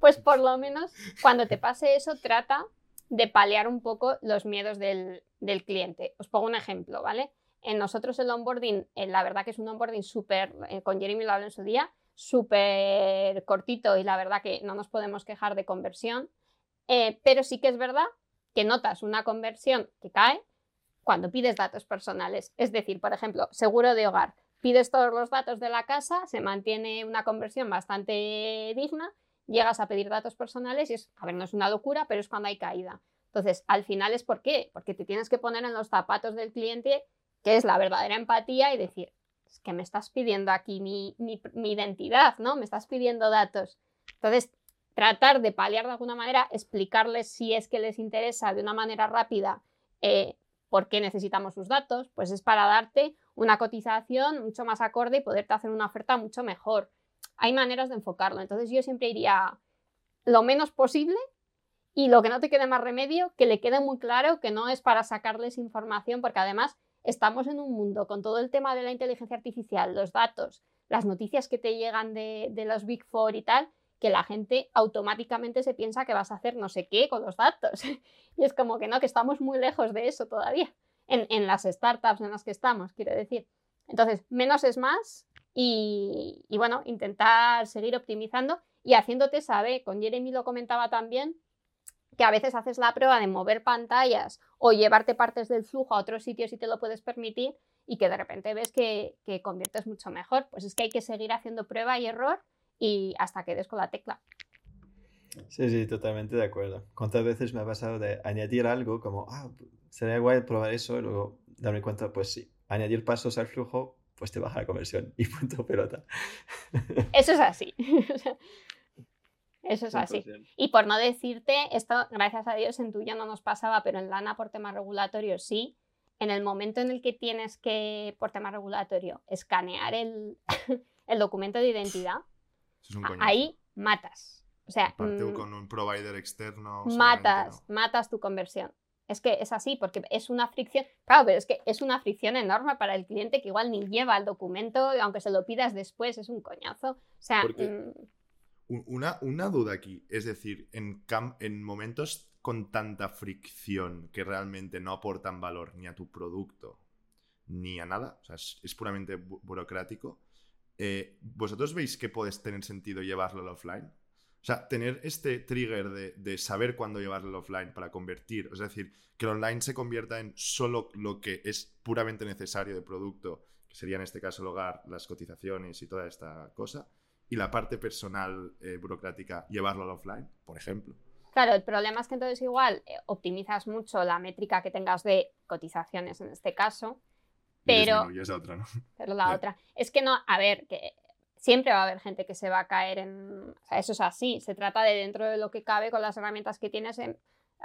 pues por lo menos cuando te pase eso, trata de paliar un poco los miedos del, del cliente. Os pongo un ejemplo, ¿vale? En nosotros el onboarding, eh, la verdad que es un onboarding súper, eh, con Jeremy lo habló en su día, súper cortito y la verdad que no nos podemos quejar de conversión, eh, pero sí que es verdad que notas una conversión que cae cuando pides datos personales. Es decir, por ejemplo, seguro de hogar. Pides todos los datos de la casa, se mantiene una conversión bastante digna, llegas a pedir datos personales y es, a ver, no es una locura, pero es cuando hay caída. Entonces, al final es por qué, porque te tienes que poner en los zapatos del cliente que es la verdadera empatía y decir, es que me estás pidiendo aquí mi, identidad, ¿no? Me estás pidiendo datos. Entonces, tratar de paliar de alguna manera, explicarles si es que les interesa de una manera rápida eh, por qué necesitamos sus datos, pues es para darte una cotización mucho más acorde y poderte hacer una oferta mucho mejor. Hay maneras de enfocarlo. Entonces yo siempre iría lo menos posible y lo que no te quede más remedio, que le quede muy claro que no es para sacarles información, porque además estamos en un mundo con todo el tema de la inteligencia artificial, los datos, las noticias que te llegan de, los Big Four y tal, que la gente automáticamente se piensa que vas a hacer no sé qué con los datos. y es como que no, que estamos muy lejos de eso todavía, en, las startups en las que estamos, quiero decir. Entonces, menos es más y, y bueno, intentar seguir optimizando y haciéndote saber, con Jeremy lo comentaba también, que a veces haces la prueba de mover pantallas o llevarte partes del flujo a otros sitios si te lo puedes permitir y que de repente ves que, conviertes mucho mejor. Pues es que hay que seguir haciendo prueba y error y hasta que des con la tecla. Sí, sí, totalmente de acuerdo. ¿Cuántas veces me ha pasado de añadir algo como, ah, sería guay probar eso y luego darme cuenta, pues sí, añadir pasos al flujo, pues te baja la conversión y punto pelota. Eso es así. Eso es así. Y por no decirte, esto, gracias a Dios, en tuyo no nos pasaba, pero en Lana por tema regulatorio sí. En el momento en el que tienes que, por tema regulatorio, escanear el, el documento de identidad, ahí matas. O sea, mm, con un provider externo. matas, no. matas tu conversión. Es que es así, porque es una fricción. Claro, pero es que es una fricción enorme para el cliente que igual ni lleva el documento, aunque se lo pidas después, es un coñazo. O sea, Porque- Una, una duda aquí, es decir, en, cam- en momentos con tanta fricción que realmente no aportan valor ni a tu producto ni a nada, o sea, es, puramente bu- burocrático, eh, ¿vosotros veis que puede tener sentido llevarlo al offline? O sea, tener este trigger de, de saber cuándo llevarlo al offline para convertir, es decir, que el online se convierta en solo lo que es puramente necesario de producto, que sería en este caso el hogar, las cotizaciones y toda esta cosa, y la parte personal eh, burocrática llevarlo al offline, por ejemplo. Claro, el problema es que entonces igual eh, optimizas mucho la métrica que tengas de cotizaciones en este caso, Y Pero- disminuyes la otra, ¿no? pero la otra es que no, a ver, que siempre va a haber gente que se va a caer en, o sea, eso es así, se trata de dentro de lo que cabe con las herramientas que tienes en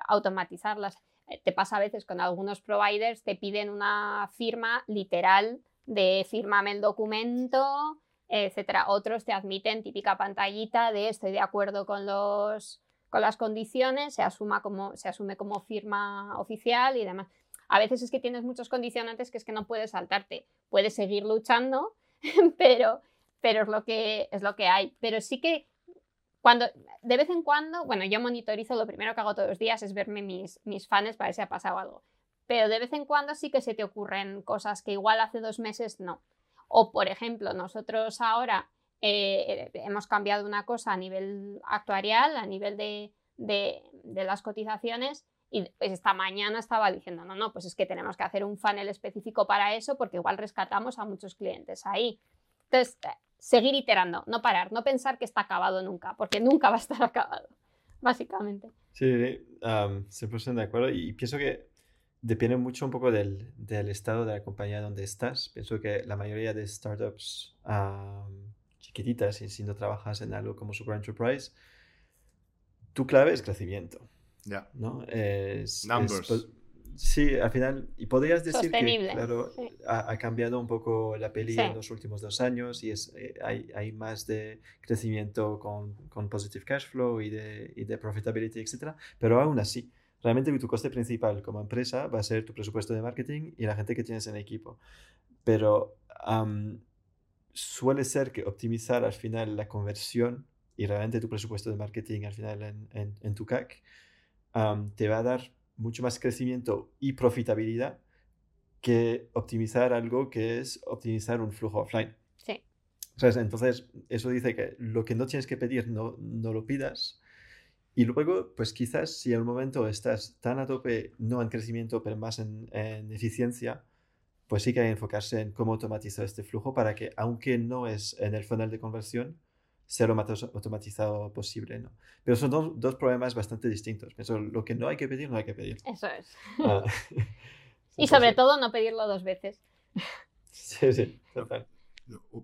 automatizarlas. Eh, Te pasa a veces con algunos providers, te piden una firma literal de fírmame el documento, etcétera. Otros te admiten típica pantallita de estoy de acuerdo con los con las condiciones, se, asuma como, se asume como firma oficial y demás. A veces es que tienes muchos condicionantes que es que no puedes saltarte. Puedes seguir luchando, pero, pero es, lo que, es lo que hay. Pero sí que cuando, de vez en cuando, bueno, yo monitorizo, lo primero que hago todos los días es verme mis, mis fans para ver si ha pasado algo. Pero de vez en cuando sí que se te ocurren cosas que igual hace dos meses no. O, por ejemplo, nosotros ahora eh, hemos cambiado una cosa a nivel actuarial, a nivel de, de, las cotizaciones, y esta mañana estaba diciendo, no, no, pues es que tenemos que hacer un funnel específico para eso porque igual rescatamos a muchos clientes ahí. Entonces, eh, seguir iterando, no parar, no pensar que está acabado nunca, porque nunca va a estar acabado, básicamente. Sí, am, 100% de acuerdo. Y pienso que depende mucho un poco del, del estado de la compañía donde estás. Pienso que la mayoría de startups am, chiquititas, y si no trabajas en algo como Super Enterprise, tu clave es crecimiento, Ya. ¿no? Es, es Numbers. po- sí, al final, y podrías decir Sostenible, que, claro, sí. ha, ha cambiado un poco la peli Sí. en los últimos dos años y es, eh, hay, hay más de crecimiento con, con positive cash flow y de, y de profitability, etc. Pero aún así, realmente tu coste principal como empresa va a ser tu presupuesto de marketing y la gente que tienes en el equipo. Pero am, suele ser que optimizar al final la conversión y realmente tu presupuesto de marketing al final en, en- en tu CAC am, te va a dar mucho más crecimiento y profitabilidad que optimizar algo que es optimizar un flujo offline. Sí. Entonces, eso dice que lo que no tienes que pedir, no, no lo pidas. Y luego, pues quizás si un momento estás tan a tope, no en crecimiento, pero más en, en eficiencia, pues sí que hay que enfocarse en cómo automatizar este flujo para que, aunque no es en el funnel de conversión, sea lo más auto- automatizado posible, ¿no? Pero son dos, dos problemas bastante distintos. Pienso, lo que no hay que pedir, no hay que pedir. Eso es. Ah, Y sobre 100%. todo no pedirlo dos veces. Sí, sí, total.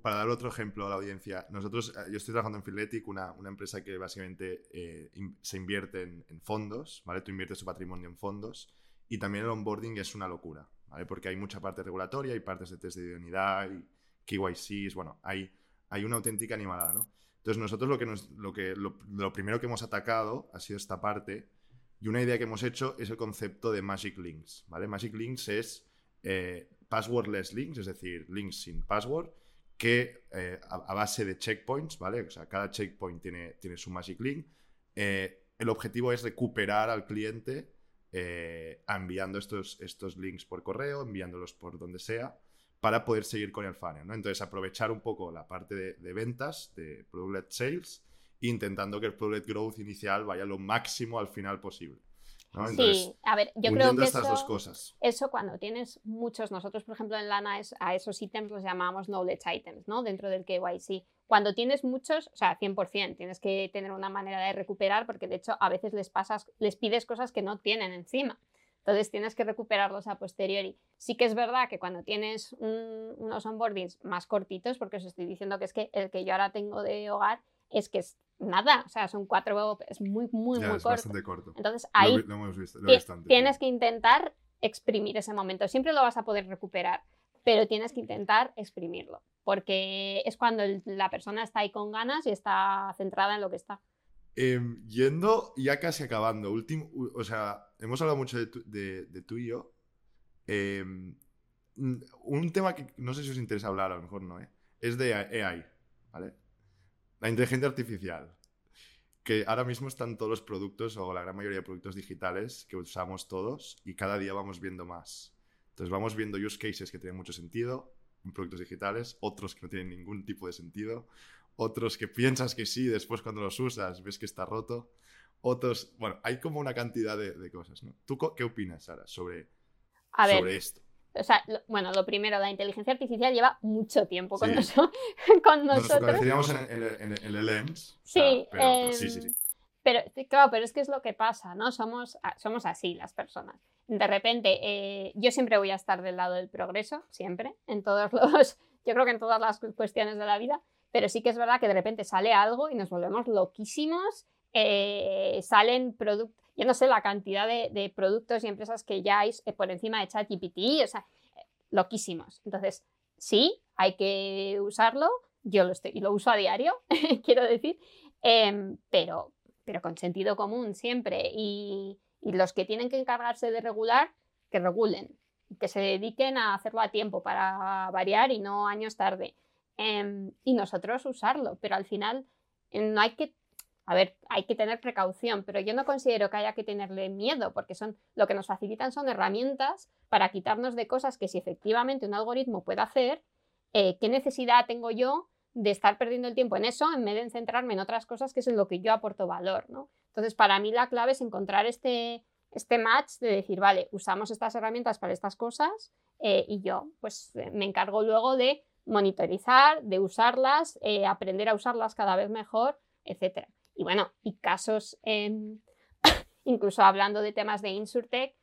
Para dar otro ejemplo a la audiencia, nosotros, eh, yo estoy trabajando en Filetic, una, empresa que básicamente eh, se invierte en, fondos, ¿vale? Tú inviertes tu patrimonio en fondos y también el onboarding es una locura, ¿vale? Porque hay mucha parte regulatoria, hay partes de test de idoneidad, y KYCs, bueno, hay, hay una auténtica animalada, ¿no? Entonces nosotros lo que nos, lo que lo primero que hemos atacado ha sido esta parte y una idea que hemos hecho es el concepto de Magic Links, ¿vale? Magic Links es eh, passwordless links, es decir, links sin password, que eh, a, base de checkpoints, ¿vale? O sea, cada checkpoint tiene, tiene su Magic Link. Eh, el objetivo es recuperar al cliente eh, enviando estos, estos links por correo, enviándolos por donde sea, para poder seguir con el funnel, ¿no? Entonces, aprovechar un poco la parte de, ventas, de product-led sales, intentando que el product growth inicial vaya lo máximo al final posible. ¿No? Entonces, sí, a ver, yo creo que estas eso, dos cosas. eso cuando tienes muchos, nosotros por ejemplo en Lana es- a esos ítems los llamamos knowledge items, ¿no? Dentro del KYC. Cuando tienes muchos, o sea, 100%, tienes que tener una manera de recuperar porque de hecho a veces les pasas, les pides cosas que no tienen encima. Entonces tienes que recuperarlos a posteriori. Sí que es verdad que cuando tienes un- unos onboardings más cortitos, porque os estoy diciendo que es que el que yo ahora tengo de hogar es que es nada, o sea, son cuatro, es muy, muy, Ya, muy es corto. bastante corto. Entonces ahí lo, hemos visto, lo tienes que intentar exprimir ese momento. Siempre lo vas a poder recuperar, pero tienes que intentar exprimirlo, porque es cuando el- la persona está ahí con ganas y está centrada en lo que está. Em, yendo, ya casi acabando, último, o sea, hemos hablado mucho de, de, tú y yo. Em, un tema que no sé si os interesa hablar, a lo mejor no, ¿eh? es de AI, ¿vale? La inteligencia artificial. Que ahora mismo están todos los productos, o la gran mayoría de productos digitales que usamos todos, y cada día vamos viendo más. Entonces vamos viendo use cases que tienen mucho sentido en productos digitales, otros que no tienen ningún tipo de sentido, otros que piensas que sí, después cuando los usas ves que está roto, otros, bueno, hay como una cantidad de, cosas, ¿no? ¿Tú qué opinas, Sara, sobre, sobre esto? O sea, bueno, lo primero, la inteligencia artificial lleva mucho tiempo con, con nosotros. Nos en, en, el EMS. Sí, pero, sí, sí, sí. Pero claro, pero es que es lo que pasa, ¿no? Somos, somos así las personas. De repente, eh, yo siempre voy a estar del lado del progreso, siempre, en todos los, yo creo que en todas las cuestiones de la vida, pero sí que es verdad que de repente sale algo y nos volvemos loquísimos, eh, salen productos, yo no sé la cantidad de, productos y empresas que ya hay eh, por encima de ChatGPT, o sea, loquísimos. Entonces, sí, hay que usarlo, yo lo, estoy, lo uso a diario, quiero decir, em, pero, pero con sentido común siempre. Y, los que tienen que encargarse de regular, que regulen, que se dediquen a hacerlo a tiempo para variar y no años tarde. Em, y nosotros usarlo, pero al final no hay que, a ver, hay que tener precaución, pero yo no considero que haya que tenerle miedo, porque son, lo que nos facilitan son herramientas para quitarnos de cosas que si efectivamente un algoritmo puede hacer, eh, ¿qué necesidad tengo yo de estar perdiendo el tiempo en eso en vez de centrarme en otras cosas que es en lo que yo aporto valor. Entonces, para mí la clave es encontrar este, este match de decir, vale, usamos estas herramientas para estas cosas eh, y yo pues me encargo luego de monitorizar, de usarlas, eh, aprender a usarlas cada vez mejor, etc. Y bueno, y casos, incluso hablando de temas de Insurtech,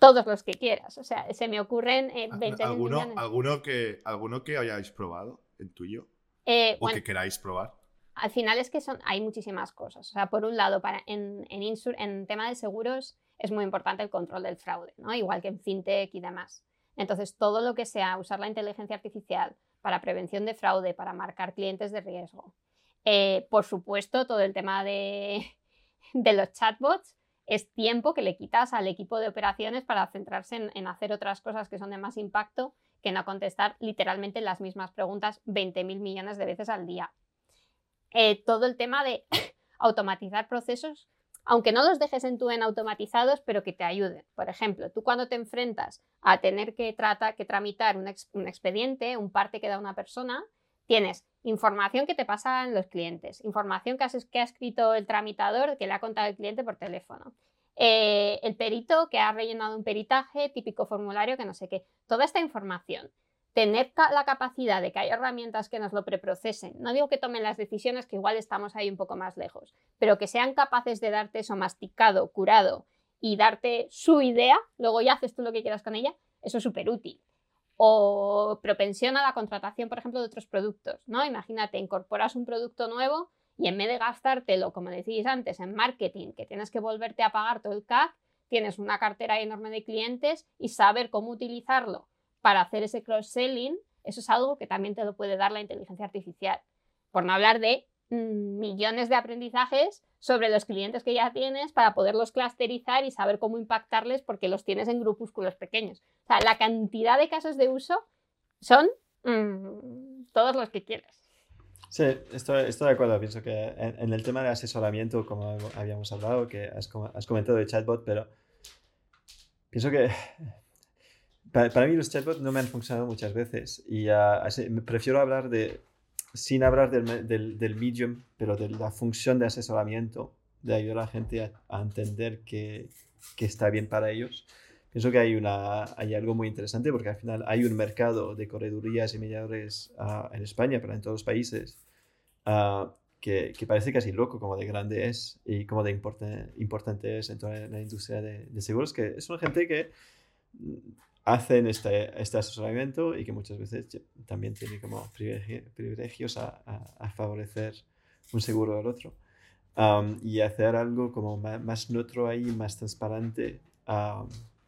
todos los que quieras. O sea, se me ocurren eh, 20 ¿Alguno, ¿alguno, que, ¿Alguno que hayáis probado en tuyo? Eh, ¿O que queráis probar? Al final es que son, hay muchísimas cosas. O sea, por un lado, para, en, en, en tema de seguros es muy importante el control del fraude, ¿no? igual que en fintech y demás. Entonces, todo lo que sea usar la inteligencia artificial para prevención de fraude, para marcar clientes de riesgo. Eh, por supuesto, todo el tema de, los chatbots es tiempo que le quitas al equipo de operaciones para centrarse en, hacer otras cosas que son de más impacto que no contestar literalmente las mismas preguntas 20.000 millones de veces al día. Eh, todo el tema de automatizar procesos aunque no los dejes en tu en automatizados, pero que te ayuden. Por ejemplo, tú cuando te enfrentas a tener que, que tramitar un, expediente, un parte que da una persona, tienes información que te pasan los clientes, información que, que ha escrito el tramitador, que le ha contado el cliente por teléfono, eh, el perito que ha rellenado un peritaje, típico formulario que no sé qué, toda esta información tener la capacidad de que haya herramientas que nos lo preprocesen. No digo que tomen las decisiones, que igual estamos ahí un poco más lejos, pero que sean capaces de darte eso masticado, curado y darte su idea, luego ya haces tú lo que quieras con ella, eso es súper útil. O propensión a la contratación, por ejemplo, de otros productos, ¿no? Imagínate, incorporas un producto nuevo y en vez de gastártelo, como decís antes, en marketing, que tienes que volverte a pagar todo el CAC, tienes una cartera enorme de clientes y saber cómo utilizarlo para hacer ese cross-selling, eso es algo que también te lo puede dar la inteligencia artificial. Por no hablar de millones de aprendizajes sobre los clientes que ya tienes para poderlos clusterizar y saber cómo impactarles porque los tienes en grupúsculos pequeños. O sea, la cantidad de casos de uso son mm, todos los que quieras. Sí, estoy, estoy, de acuerdo. Pienso que en, el tema de asesoramiento, como habíamos hablado, que has, has comentado de chatbot, pero pienso que para, mí los chatbots no me han funcionado muchas veces y prefiero hablar de, sin hablar del, del, del, medium, pero de la función de asesoramiento, de ayudar a la gente a, entender que, que, está bien para ellos. Pienso que hay, una, hay algo muy interesante porque al final hay un mercado de corredurías y mediadores uh, en España, pero en todos los países, uh, que, que, parece casi loco como de grande es y como de importante es en toda la industria de seguros, que es una gente que hacen este, este asesoramiento y que muchas veces también tiene como privilegios a, a, favorecer un seguro al otro. y hacer algo como más, neutro ahí, más transparente,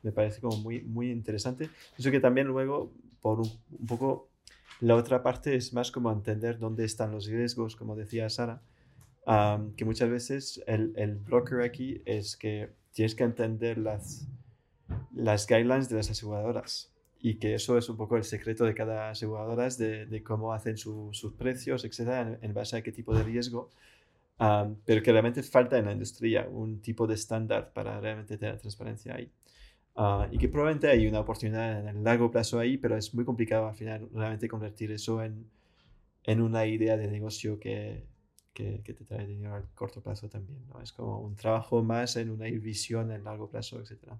me parece como muy, muy interesante. Eso que también luego, por un, poco, la otra parte es más como entender dónde están los riesgos, como decía Sara, que muchas veces el, el broker aquí es que tienes que entender las, las guidelines de las aseguradoras y que eso es un poco el secreto de cada aseguradora de, de cómo hacen sus precios, etcétera, en, base a qué tipo de riesgo. pero que realmente falta en la industria un tipo de estándar para realmente tener transparencia ahí. Ah, y que probablemente hay una oportunidad en el largo plazo ahí, pero es muy complicado al final realmente convertir eso en, en una idea de negocio que, que, que, te trae dinero a corto plazo también. ¿no? Es como un trabajo más en una visión en largo plazo, etcétera.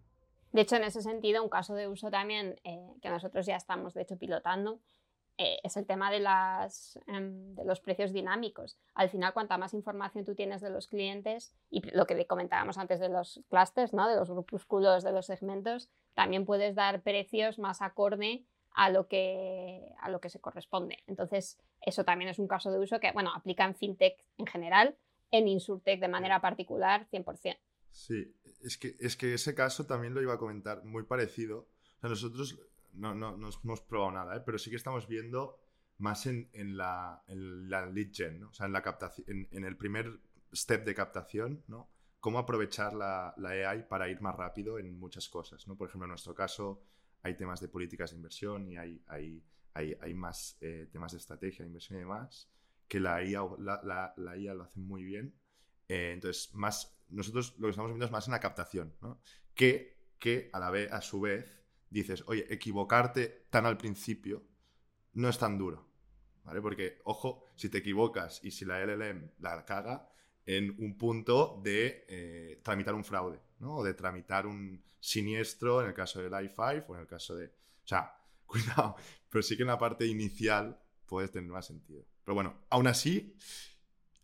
De hecho, en ese sentido, un caso de uso también eh, que nosotros ya estamos, de hecho, pilotando, eh, es el tema de, las, em, de los precios dinámicos. Al final, cuanta más información tú tienes de los clientes y lo que comentábamos antes de los clusters, ¿no? de los grupúsculos, de los segmentos, también puedes dar precios más acorde a lo que, a lo que se corresponde. Entonces, eso también es un caso de uso que, bueno, aplica en fintech en general, en insurtech de manera particular, 100%. Sí, es que, es que ese caso también lo iba a comentar, muy parecido. O sea, nosotros no, no, no hemos probado nada, ¿eh? pero sí que estamos viendo más en, en, la, en la, lead gen, ¿no? o sea, en, la captación, en, en, el primer step de captación, ¿no? Cómo aprovechar la, la, AI para ir más rápido en muchas cosas, ¿no? Por ejemplo, en nuestro caso hay temas de políticas de inversión y hay, hay, hay, hay más eh, temas de estrategia de inversión y demás que la IA, la, la IA lo hace muy bien. Eh, entonces, más nosotros lo que estamos viendo es más en la captación. Que, que a, la vez, a su vez dices, oye, equivocarte tan al principio no es tan duro, ¿vale? Porque, ojo, si te equivocas y si la LLM la caga en un punto de eh, tramitar un fraude, ¿no? O de tramitar un siniestro en el caso del i5 o en el caso de... O sea, cuidado, pero sí que en la parte inicial puedes tener más sentido. Pero bueno, aún así,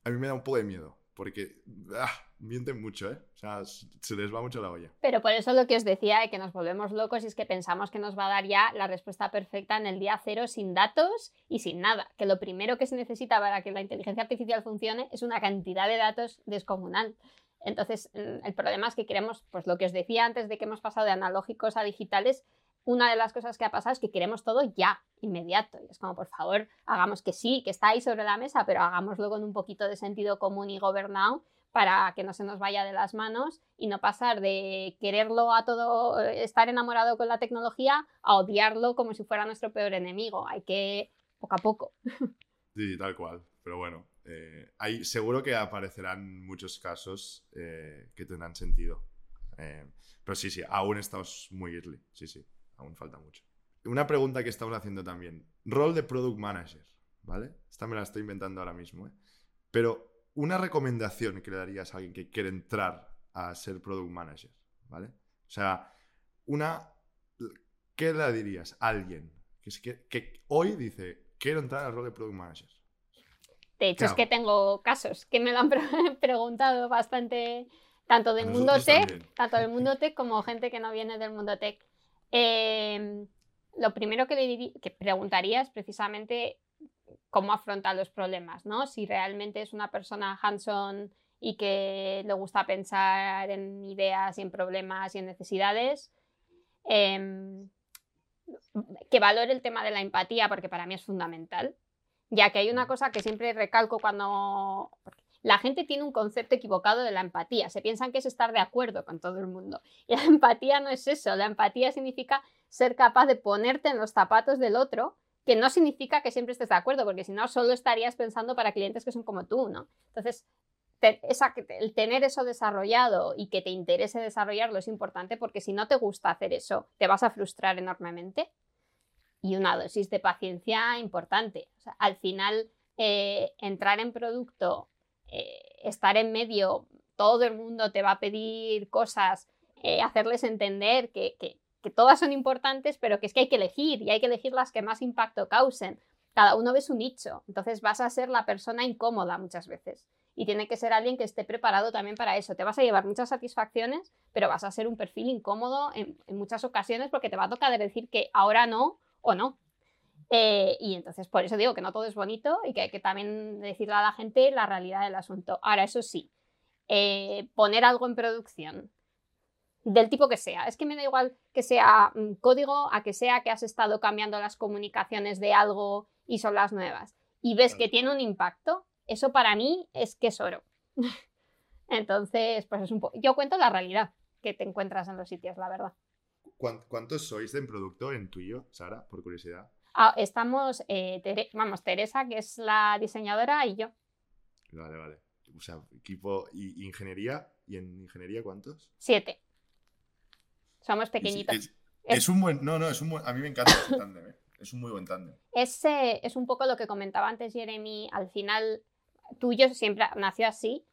a mí me da un poco de miedo, porque ah, mienten mucho, ¿eh? O sea, se les va mucho la olla. Pero por eso lo que os decía de que nos volvemos locos y es que pensamos que nos va a dar ya la respuesta perfecta en el día cero sin datos y sin nada. Que lo primero que se necesita para que la inteligencia artificial funcione es una cantidad de datos descomunal. Entonces, mm, el problema es que queremos, pues lo que os decía antes de que hemos pasado de analógicos a digitales, una de las cosas que ha pasado es que queremos todo ya, inmediato. Y es como, por favor, hagamos que sí, que está ahí sobre la mesa, pero hagámoslo con un poquito de sentido común y gobernado para que no se nos vaya de las manos y no pasar de quererlo a todo, eh, estar enamorado con la tecnología, a odiarlo como si fuera nuestro peor enemigo. Hay que poco a poco. Sí, tal cual. Pero bueno, eh, hay, seguro que aparecerán muchos casos eh, que tendrán sentido. pero sí, sí, aún estamos muy early. Sí, sí aún falta mucho. Una pregunta que estamos haciendo también. Rol de Product Manager, ¿vale? Esta me la estoy inventando ahora mismo, ¿eh? Pero una recomendación que le darías a alguien que quiere entrar a ser Product Manager, ¿vale? O sea, una... ¿Qué le dirías a alguien que, que, hoy dice, quiero entrar al rol de Product Manager? De hecho, es que tengo casos que me lo han preguntado bastante, tanto del mundo tech, tanto del mundo tech como gente que no viene del mundo tech. Em, lo primero que, le que preguntaría es precisamente cómo afronta los problemas, ¿no? Si realmente es una persona hands-on y que le gusta pensar en ideas y en problemas y en necesidades. Em, que valore el tema de la empatía, porque para mí es fundamental, ya que hay una cosa que siempre recalco cuando la gente tiene un concepto equivocado de la empatía. Se piensan que es estar de acuerdo con todo el mundo. Y la empatía no es eso. La empatía significa ser capaz de ponerte en los zapatos del otro, que no significa que siempre estés de acuerdo, porque si no, solo estarías pensando para clientes que son como tú, ¿no? Entonces, el tener eso desarrollado y que te interese desarrollarlo es importante porque si no te gusta hacer eso, te vas a frustrar enormemente. Y una dosis de paciencia importante. al final, eh, entrar en producto eh, estar en medio, todo el mundo te va a pedir cosas, eh, hacerles entender que, que, todas son importantes, pero que es que hay que elegir y hay que elegir las que más impacto causen. Cada uno ve su nicho, entonces vas a ser la persona incómoda muchas veces. Y tiene que ser alguien que esté preparado también para eso. Te vas a llevar muchas satisfacciones, pero vas a ser un perfil incómodo en, en muchas ocasiones porque te va a tocar decir que ahora no o no. Eh, y entonces por eso digo que no todo es bonito y que hay que también decirle a la gente la realidad del asunto. Ahora, eso sí, eh, poner algo en producción del tipo que sea. Es que me da igual que sea mm, código a que sea que has estado cambiando las comunicaciones de algo y son las nuevas. Y ves que tiene un impacto, eso para mí es que es oro. Entonces, pues es un poco... Yo cuento la realidad que te encuentras en los sitios, la verdad. ¿Cuántos sois en producto en tuyo, Sara, por curiosidad? Ah, estamos, eh, vamos, Teresa, que es la diseñadora, y yo. Vale, vale. O sea, equipo y ingeniería. ¿Y en ingeniería cuántos? Siete. Somos pequeñitos. Es, un buen. No, no, es un buen. A mí me encanta ese tándem, ¿eh? Es un muy buen tándem. Ese es un poco lo que comentaba antes Jeremy. Al final, tuyo siempre nació así,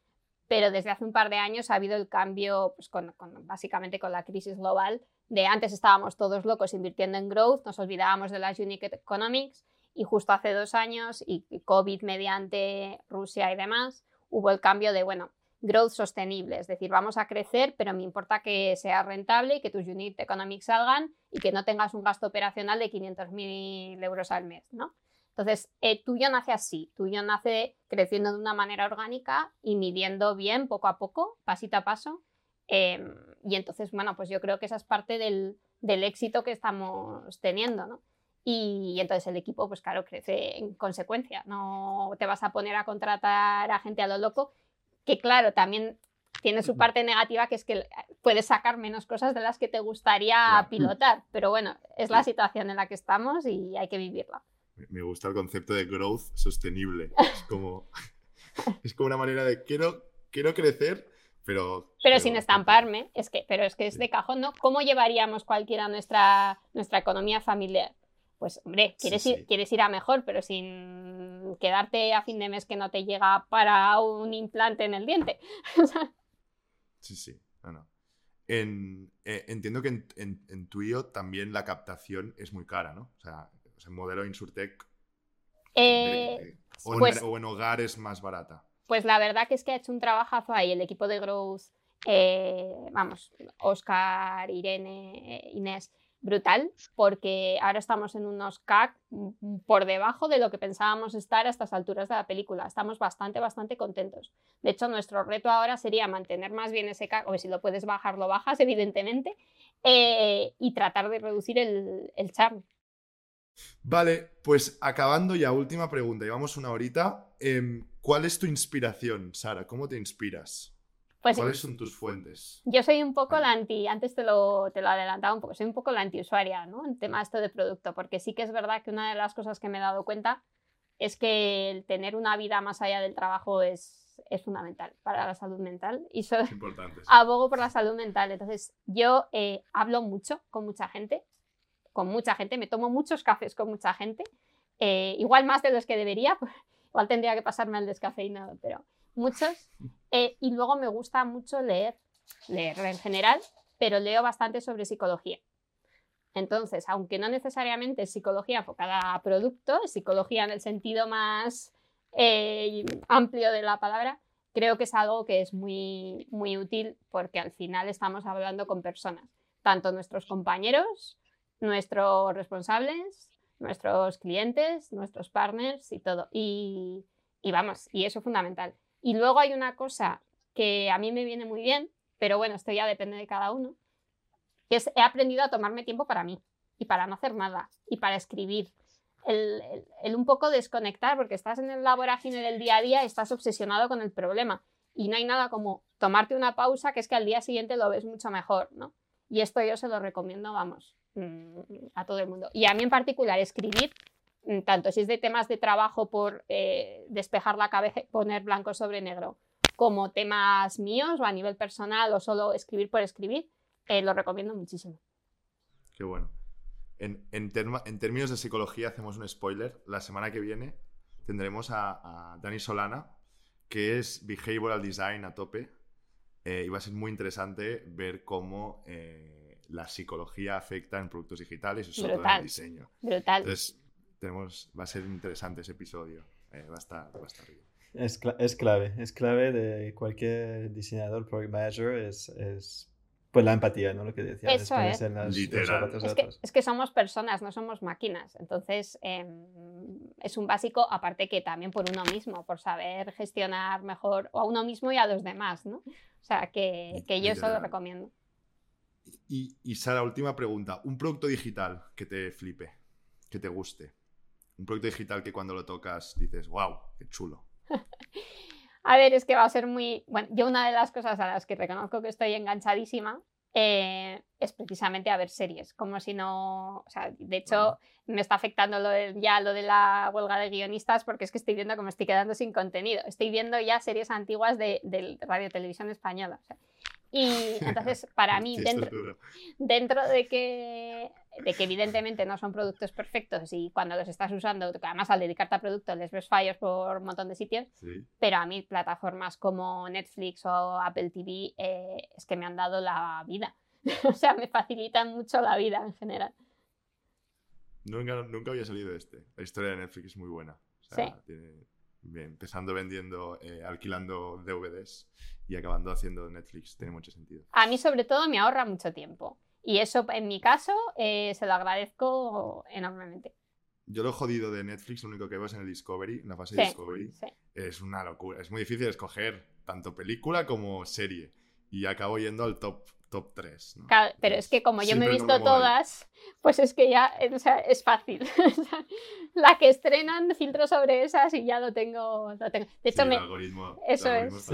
pero desde hace un par de años ha habido el cambio, pues con, básicamente con la crisis global, de antes estábamos todos locos invirtiendo en growth, nos olvidábamos de las unique economics y justo hace dos años y COVID mediante Rusia y demás, hubo el cambio de, bueno, growth sostenible, es decir, vamos a crecer, pero me importa que sea rentable y que tus unit economics salgan y que no tengas un gasto operacional de 500.000 euros al mes, ¿no? Entonces, eh, tuyo nace así, tuyo nace creciendo de una manera orgánica y midiendo bien poco a poco, pasito a paso. Em, y entonces, bueno, pues yo creo que esa es parte del, del éxito que estamos teniendo, ¿no? Y, entonces el equipo, pues claro, crece en consecuencia. No te vas a poner a contratar a gente a lo loco, que claro, también tiene su parte negativa, que es que puedes sacar menos cosas de las que te gustaría pilotar. Pero bueno, es la situación en la que estamos y hay que vivirla. Me gusta el concepto de growth sostenible. Es como, es como una manera de quiero, quiero crecer, pero... Pero, sin estamparme, es que, pero es que es de cajón, ¿no? ¿Cómo llevaríamos cualquiera nuestra, nuestra economía familiar? Pues hombre, quieres, Ir, quieres ir a mejor, pero sin quedarte a fin de mes que no te llega para un implante en el diente. sí, sí, En, eh, entiendo que en, en, en tuyo también la captación es muy cara, ¿no? O sea, o modelo Insurtech. Eh, pues o, en, hogar es más barata. Pues la verdad que es que ha hecho un trabajazo ahí el equipo de Growth, eh, vamos, Oscar, Irene, Inés, brutal, porque ahora estamos en unos CAC por debajo de lo que pensábamos estar a estas alturas de la película. Estamos bastante, bastante contentos. De hecho, nuestro reto ahora sería mantener más bien ese CAC, o si lo puedes bajar, lo bajas, evidentemente, eh, y tratar de reducir el, el charm. Vale, pues acabando ya, última pregunta, llevamos una horita. Em, ¿Cuál es tu inspiración, Sara? ¿Cómo te inspiras? Pues, ¿Cuáles son tus fuentes? Yo soy un poco la anti, antes te lo, te lo adelantaba un poco, soy un poco la antiusuaria, ¿no? En tema esto de producto, porque sí que es verdad que una de las cosas que me he dado cuenta es que el tener una vida más allá del trabajo es, es fundamental para la salud mental y so, Importante, abogo por la salud mental. Entonces, yo eh, hablo mucho con mucha gente, con mucha gente, me tomo muchos cafés con mucha gente, eh, igual más de los que debería, igual tendría que pasarme al descafeinado, pero muchos. Eh, y luego me gusta mucho leer, leer en general, pero leo bastante sobre psicología. Entonces, aunque no necesariamente es psicología enfocada a producto, es psicología en el sentido más eh, amplio de la palabra, creo que es algo que es muy, muy útil porque al final estamos hablando con personas, tanto nuestros compañeros nuestros responsables, nuestros clientes, nuestros partners y todo. Y, vamos, y eso es fundamental. Y luego hay una cosa que a mí me viene muy bien, pero bueno, esto ya depende de cada uno, que es he aprendido a tomarme tiempo para mí y para no hacer nada y para escribir. El, el, un poco desconectar, porque estás en el laboratorio del día a día y estás obsesionado con el problema. Y no hay nada como tomarte una pausa, que es que al día siguiente lo ves mucho mejor, ¿no? Y esto yo se lo recomiendo, vamos, Mm, a todo el mundo. Y a mí en particular escribir, mm, tanto si es de temas de trabajo por eh, despejar la cabeza poner blanco sobre negro, como temas míos o a nivel personal o solo escribir por escribir, eh, lo recomiendo muchísimo. Qué bueno. En, en, términos de psicología, hacemos un spoiler. La semana que viene tendremos a, Dani Solana, que es Behavioral Design a tope. Eh, y va a ser muy interesante ver cómo la psicología afecta en productos digitales y sobre todo en el diseño. Brutal. Entonces, tenemos, va a ser interesante ese episodio. Eh, va, a estar, va a estar bien. Es, es, clave, es clave de cualquier diseñador, project manager, es, es pues la empatía, ¿no? Lo que decía. Eso es. es, que, es, que, somos personas, no somos máquinas. Entonces, em, es un básico, aparte que también por uno mismo, por saber gestionar mejor a uno mismo y a los demás, ¿no? O sea, que, que yo eso lo recomiendo. Y, Sara, última pregunta. Un producto digital que te flipe, que te guste. Un producto digital que cuando lo tocas dices, wow, qué chulo. A ver, es que va a ser muy. Bueno, yo una de las cosas a las que reconozco que estoy enganchadísima eh, es precisamente a ver series. Como si no. O sea, de hecho, me está afectando lo ya lo de la huelga de guionistas porque es que estoy viendo que me estoy quedando sin contenido. Estoy viendo ya series antiguas de, de Radio Televisión Española. O sea, y entonces, para mí, dentro, dentro de, que, de que evidentemente no son productos perfectos y cuando los estás usando, además al dedicarte a productos les ves fallos por un montón de sitios, pero a mí plataformas como Netflix o Apple TV eh, es que me han dado la vida. o sea, me facilitan mucho la vida en general. Nunca, nunca había salido de este. La historia de Netflix es muy buena. sí. Empezando vendiendo, eh, alquilando DVDs y acabando haciendo Netflix. Tiene mucho sentido. A mí sobre todo me ahorra mucho tiempo. Y eso en mi caso eh, se lo agradezco enormemente. Yo lo jodido de Netflix, lo único que veo es en el Discovery, en la fase de Discovery. Es una locura. Es muy difícil escoger tanto película como serie. Y acabo yendo al top, top 3. pero es que como yo me he visto todas, pues es que ya o sea, es fácil. la que estrenan, filtro sobre esas y ya lo tengo. Lo tengo. De hecho, me... eso es.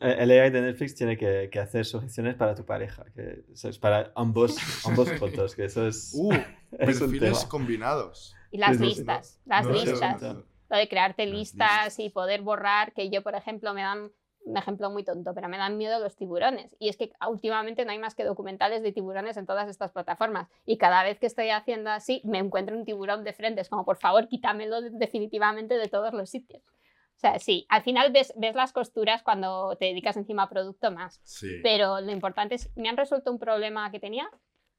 El AI de Netflix tiene que, que, hacer sugestiones para tu pareja, que es para ambos, ambos fotos, que eso es. Uh, es perfiles combinados. Y las listas, las listas. Lo de crearte listas, y poder borrar, que yo, por ejemplo, me dan un ejemplo muy tonto, pero me dan miedo los tiburones. Y es que últimamente no hay más que documentales de tiburones en todas estas plataformas. Y cada vez que estoy haciendo así, me encuentro un tiburón de frente. Es como, por favor, quítamelo definitivamente de todos los sitios. O sea, sí, al final ves, ves las costuras cuando te dedicas encima a producto más. Pero lo importante es, ¿me han resuelto un problema que tenía?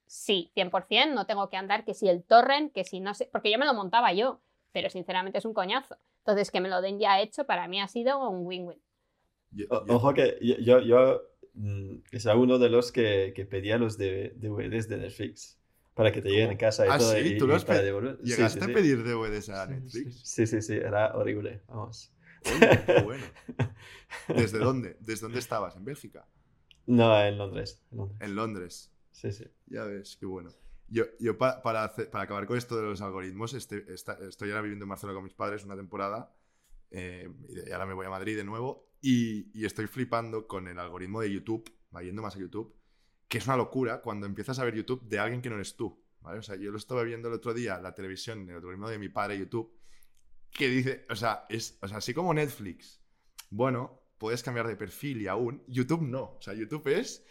Sí, 100%, no tengo que andar que si el torrent, que si no sé, porque yo me lo montaba yo, pero sinceramente es un coñazo. Entonces, que me lo den ya hecho, para mí ha sido un win-win. Ojo que yo, yo mm, es uno de los que, que pedía los DVDs de Netflix para que te lleguen en casa y ¿Ah, todo. Sí? ¿Tú los para devolver. ¿Llegaste a pedir DVDs a Netflix? Sí, sí, sí, era horrible. Vamos bueno. ¿Desde dónde? ¿Desde dónde estabas? ¿En Bélgica? No, en Londres. En Londres. Sí, sí. Ya ves, qué bueno. Yo, yo para, para, acabar con esto de los algoritmos, este, estoy ahora viviendo en Barcelona con mis padres una temporada eh, y ahora me voy a Madrid de nuevo y, estoy flipando con el algoritmo de YouTube, yendo más a YouTube, que es una locura cuando empiezas a ver YouTube de alguien que no eres tú. ¿vale? O sea, yo lo estaba viendo el otro día, la televisión, el algoritmo de mi padre YouTube, que dice, o sea, es, o sea, así como Netflix, bueno, puedes cambiar de perfil y aún, YouTube no. O sea, YouTube es...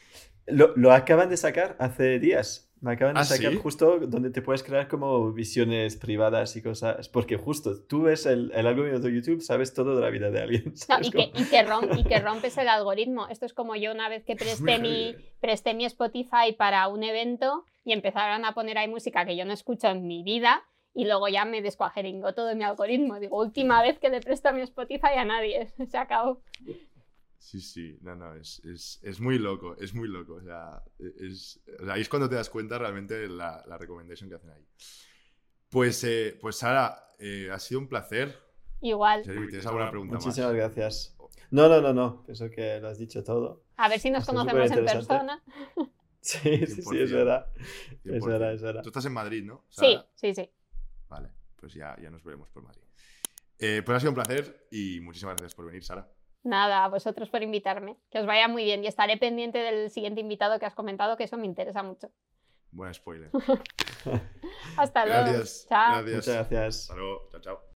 Lo, lo acaban de sacar hace días. Me acaban de ¿Ah, sacar justo donde te puedes crear como visiones privadas y cosas. Porque justo tú ves el, el, algoritmo de YouTube, sabes todo de la vida de alguien. No, y, que, y, que y, que, rompes el algoritmo. Esto es como yo una vez que presté mi, presté mi Spotify para un evento y empezaron a poner ahí música que yo no escucho en mi vida y luego ya me descuajeringó todo mi algoritmo. Digo, última vez que le presto mi Spotify a nadie, se acabó. Sí, sí, no, no, es, es, es, muy loco, es muy loco. O sea, es, o sea, ahí es cuando te das cuenta realmente la, la recomendación que hacen ahí. Pues, eh, pues Sara, eh, ha sido un placer. Igual. ¿Tienes alguna pregunta Muchísimas gracias. No, no, no, no, pienso que lo has dicho todo. A ver si nos conocemos en persona. Sí, sí, sí, es verdad. Es verdad, es verdad. Tú estás en Madrid, ¿no? Sí, sí, sí. Vale, pues ya, ya nos veremos por Madrid. Eh, pues ha sido un placer y muchísimas gracias por venir, Sara. Nada, a vosotros por invitarme. Que os vaya muy bien y estaré pendiente del siguiente invitado que has comentado, que eso me interesa mucho. Buen spoiler. Hasta luego. Gracias. Chao. Gracias. Muchas gracias. Hasta luego. Chao, chao.